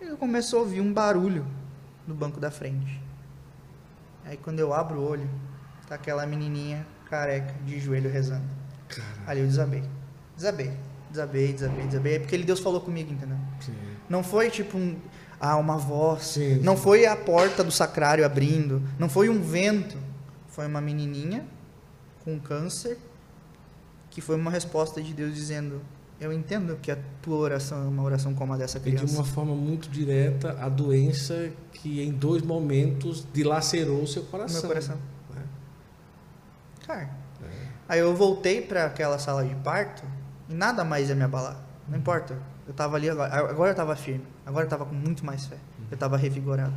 E eu começo a ouvir um barulho no banco da frente. Aí quando eu abro o olho, tá aquela menininha careca de joelho rezando. Caramba. Ali eu desabei. Desabei. Desabei, desabei, desabei. É porque ele, Deus falou comigo, entendeu? Sim. Não foi tipo um, ah, uma voz. Sim, não foi a porta do sacrário abrindo. Não foi um vento. Foi uma menininha com câncer que foi uma resposta de Deus dizendo: Eu entendo que a tua oração é uma oração como a dessa E de criança. uma forma muito direta, a doença que em dois momentos dilacerou o seu coração. Meu coração. né? Cara. Aí eu voltei para aquela sala de parto e nada mais ia me abalar. Não importa. Eu tava ali agora. Agora eu tava firme. Agora eu tava com muito mais fé. Eu tava revigorado.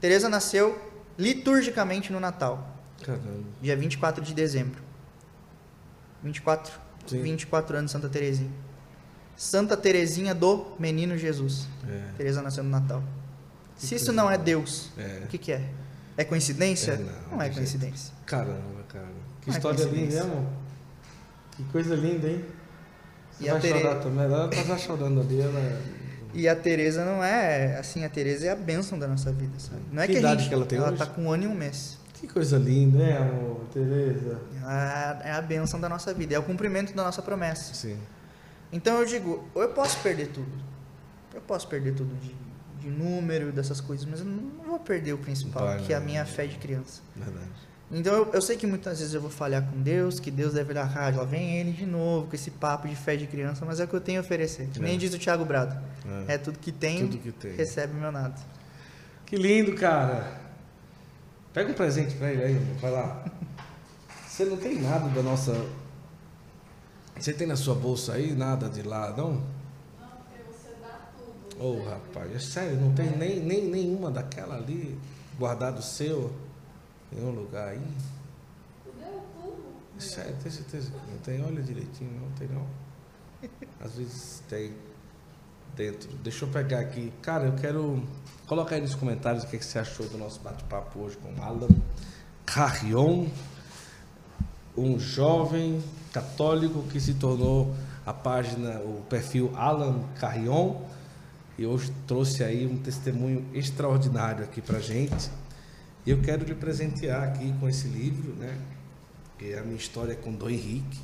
Teresa nasceu liturgicamente no Natal, Caramba. dia 24 de dezembro. 24, Sim. 24 anos Santa Teresinha. Santa Terezinha do Menino Jesus. É. Teresa nasceu no Natal. Se isso não é Deus, É. o que, que é? É coincidência? É, não, não é gente. coincidência. Caramba, cara. Que Não é história linda, coincidência. hein, amor? Que coisa linda, hein? Você E a vai Tere- chorar também. Ela tá chorando ali, ela... E a Teresa não é, assim, a Teresa é a bênção da nossa vida, sabe? Não é Que que, a idade gente, que ela tem hoje? tá com um ano e um mês. Que coisa linda, hein, amor? Tereza? Ela é a bênção da nossa vida, é o cumprimento da nossa promessa. Sim. Então eu digo, eu posso perder tudo. Eu posso perder tudo de, de número, dessas coisas, mas eu não vou perder o principal, que é a não. minha fé de criança. Verdade. Então eu, eu sei que muitas vezes eu vou falhar com Deus, que Deus deve dar rádio, lá vem ele de novo com esse papo de fé de criança, mas é o que eu tenho a oferecer. Que É. Nem diz o Thiago Brado. É. É tudo que tenho, Tudo que tem. recebe o meu nada. Que lindo, cara. Pega um presente pra ele aí. Vai lá. Você não tem nada da nossa. Você tem na sua bolsa aí nada de lá, não? Porque você dá tudo. Ô, rapaz, é sério, não tem nem, nem nenhuma daquela ali guardado seu em um lugar aí? É Sério, tem certeza que não tem? Olha direitinho, não tem não. Às vezes tem dentro. Deixa eu pegar aqui. Cara, eu quero. Coloca aí nos comentários o que, que você achou do nosso bate-papo hoje com Alan Carrion, um jovem católico que se tornou a página, o perfil Alan Carrion, e hoje trouxe aí um testemunho extraordinário aqui pra gente. E eu quero lhe presentear aqui com esse livro, né? Que é a minha história com Dom Henrique.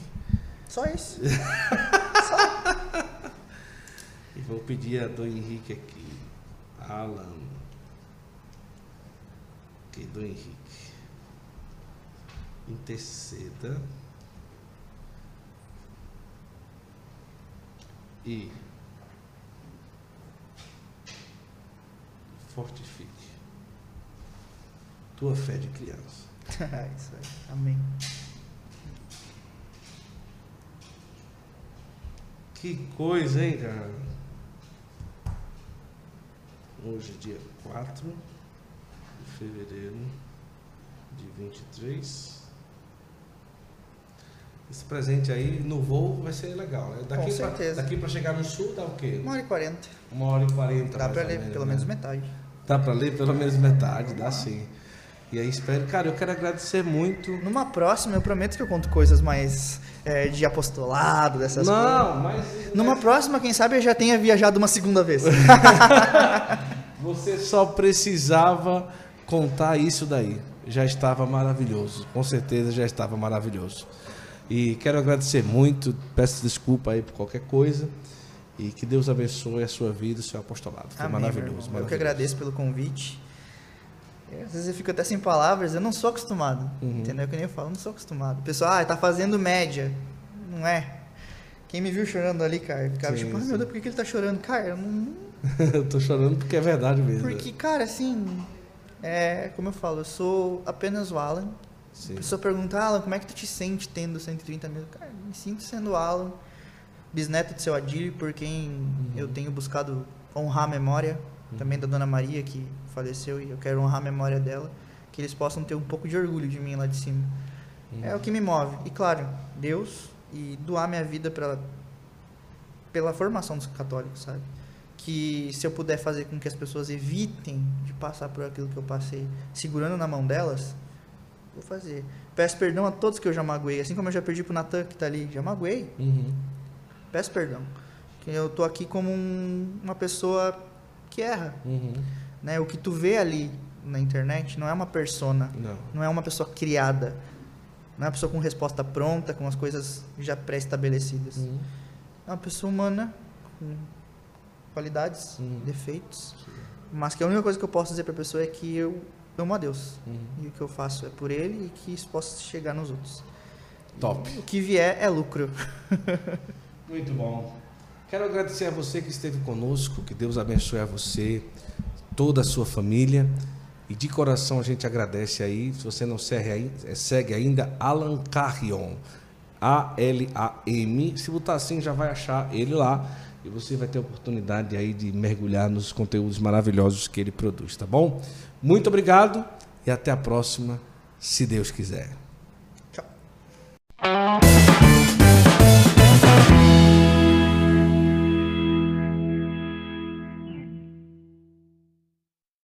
Só isso. E vou pedir a Dom Henrique aqui, Alan, que Dom Henrique, interceda e fortifique tua fé de criança. isso aí. Amém. Que coisa, hein, cara? Hoje, dia 4 de fevereiro de 23. Esse presente aí no voo vai ser legal, né? Daqui Com pra- certeza. daqui para chegar no sul dá o quê? Uma hora e quarenta. Uma hora e quarenta. Dá ou ler menos, pelo né? menos metade. Dá pra ler pelo menos metade, dá sim. E aí espero, cara, eu quero agradecer muito. Numa próxima, eu prometo que eu conto coisas mais é, de apostolado, dessas coisas. Não, mas Numa próxima, quem sabe eu já tenha viajado uma segunda vez. Você só precisava contar isso daí. Já estava maravilhoso. Com certeza já estava maravilhoso. E quero agradecer muito. Peço desculpa aí por qualquer coisa. E que Deus abençoe a sua vida, o seu apostolado. Foi Amém, maravilhoso, irmão. Eu que maravilhoso. agradeço pelo convite. É, Às vezes eu fico até sem palavras, eu não sou acostumado. Uhum. Entendeu? Que nem eu falo, eu não sou acostumado. O pessoal, ah, tá fazendo média. Não é. Quem me viu chorando ali, cara, ficava Sim, tipo, ai sim. meu Deus, por que, que ele tá chorando? Cara, eu não. eu tô chorando porque é verdade mesmo. Porque, cara, assim. É, como eu falo, eu sou apenas o Alan. Sim. A pessoa pergunta, Alan, como é que tu te sente tendo 130 mil? Cara, me sinto sendo o Alan, bisneto de seu Adílio, por quem eu tenho buscado honrar a memória, também da Dona Maria, que faleceu, e eu quero honrar a memória dela, que eles possam ter um pouco de orgulho de mim lá de cima. É o que me move. E claro, Deus e doar minha vida pra, pela formação dos católicos, sabe? Que se eu puder fazer com que as pessoas evitem de passar por aquilo que eu passei, segurando na mão delas, vou fazer. Peço perdão a todos que eu já magoei, assim como eu já perdi pro Natan que tá ali, já magoei. Uhum. Peço perdão. Que eu tô aqui como um- uma pessoa que erra, Uhum. né? O que tu vê ali na internet não é uma persona, Não. não é uma pessoa criada, não é uma pessoa com resposta pronta, com as coisas já pré-estabelecidas. Uhum. É uma pessoa humana com qualidades, Uhum. defeitos, mas que a única coisa que eu posso dizer para a pessoa é que eu amo a Deus Uhum. e o que eu faço é por Ele e que isso possa chegar nos outros. Top. E o que vier é lucro. Muito bom. Quero agradecer a você que esteve conosco, que Deus abençoe a você, toda a sua família. E de coração a gente agradece aí. Se você não segue, segue ainda, Alan Carrion. A-L-A-M. Se botar assim, já vai achar ele lá e você vai ter a oportunidade aí de mergulhar nos conteúdos maravilhosos que ele produz, tá bom? Muito obrigado e até a próxima, se Deus quiser. Tchau.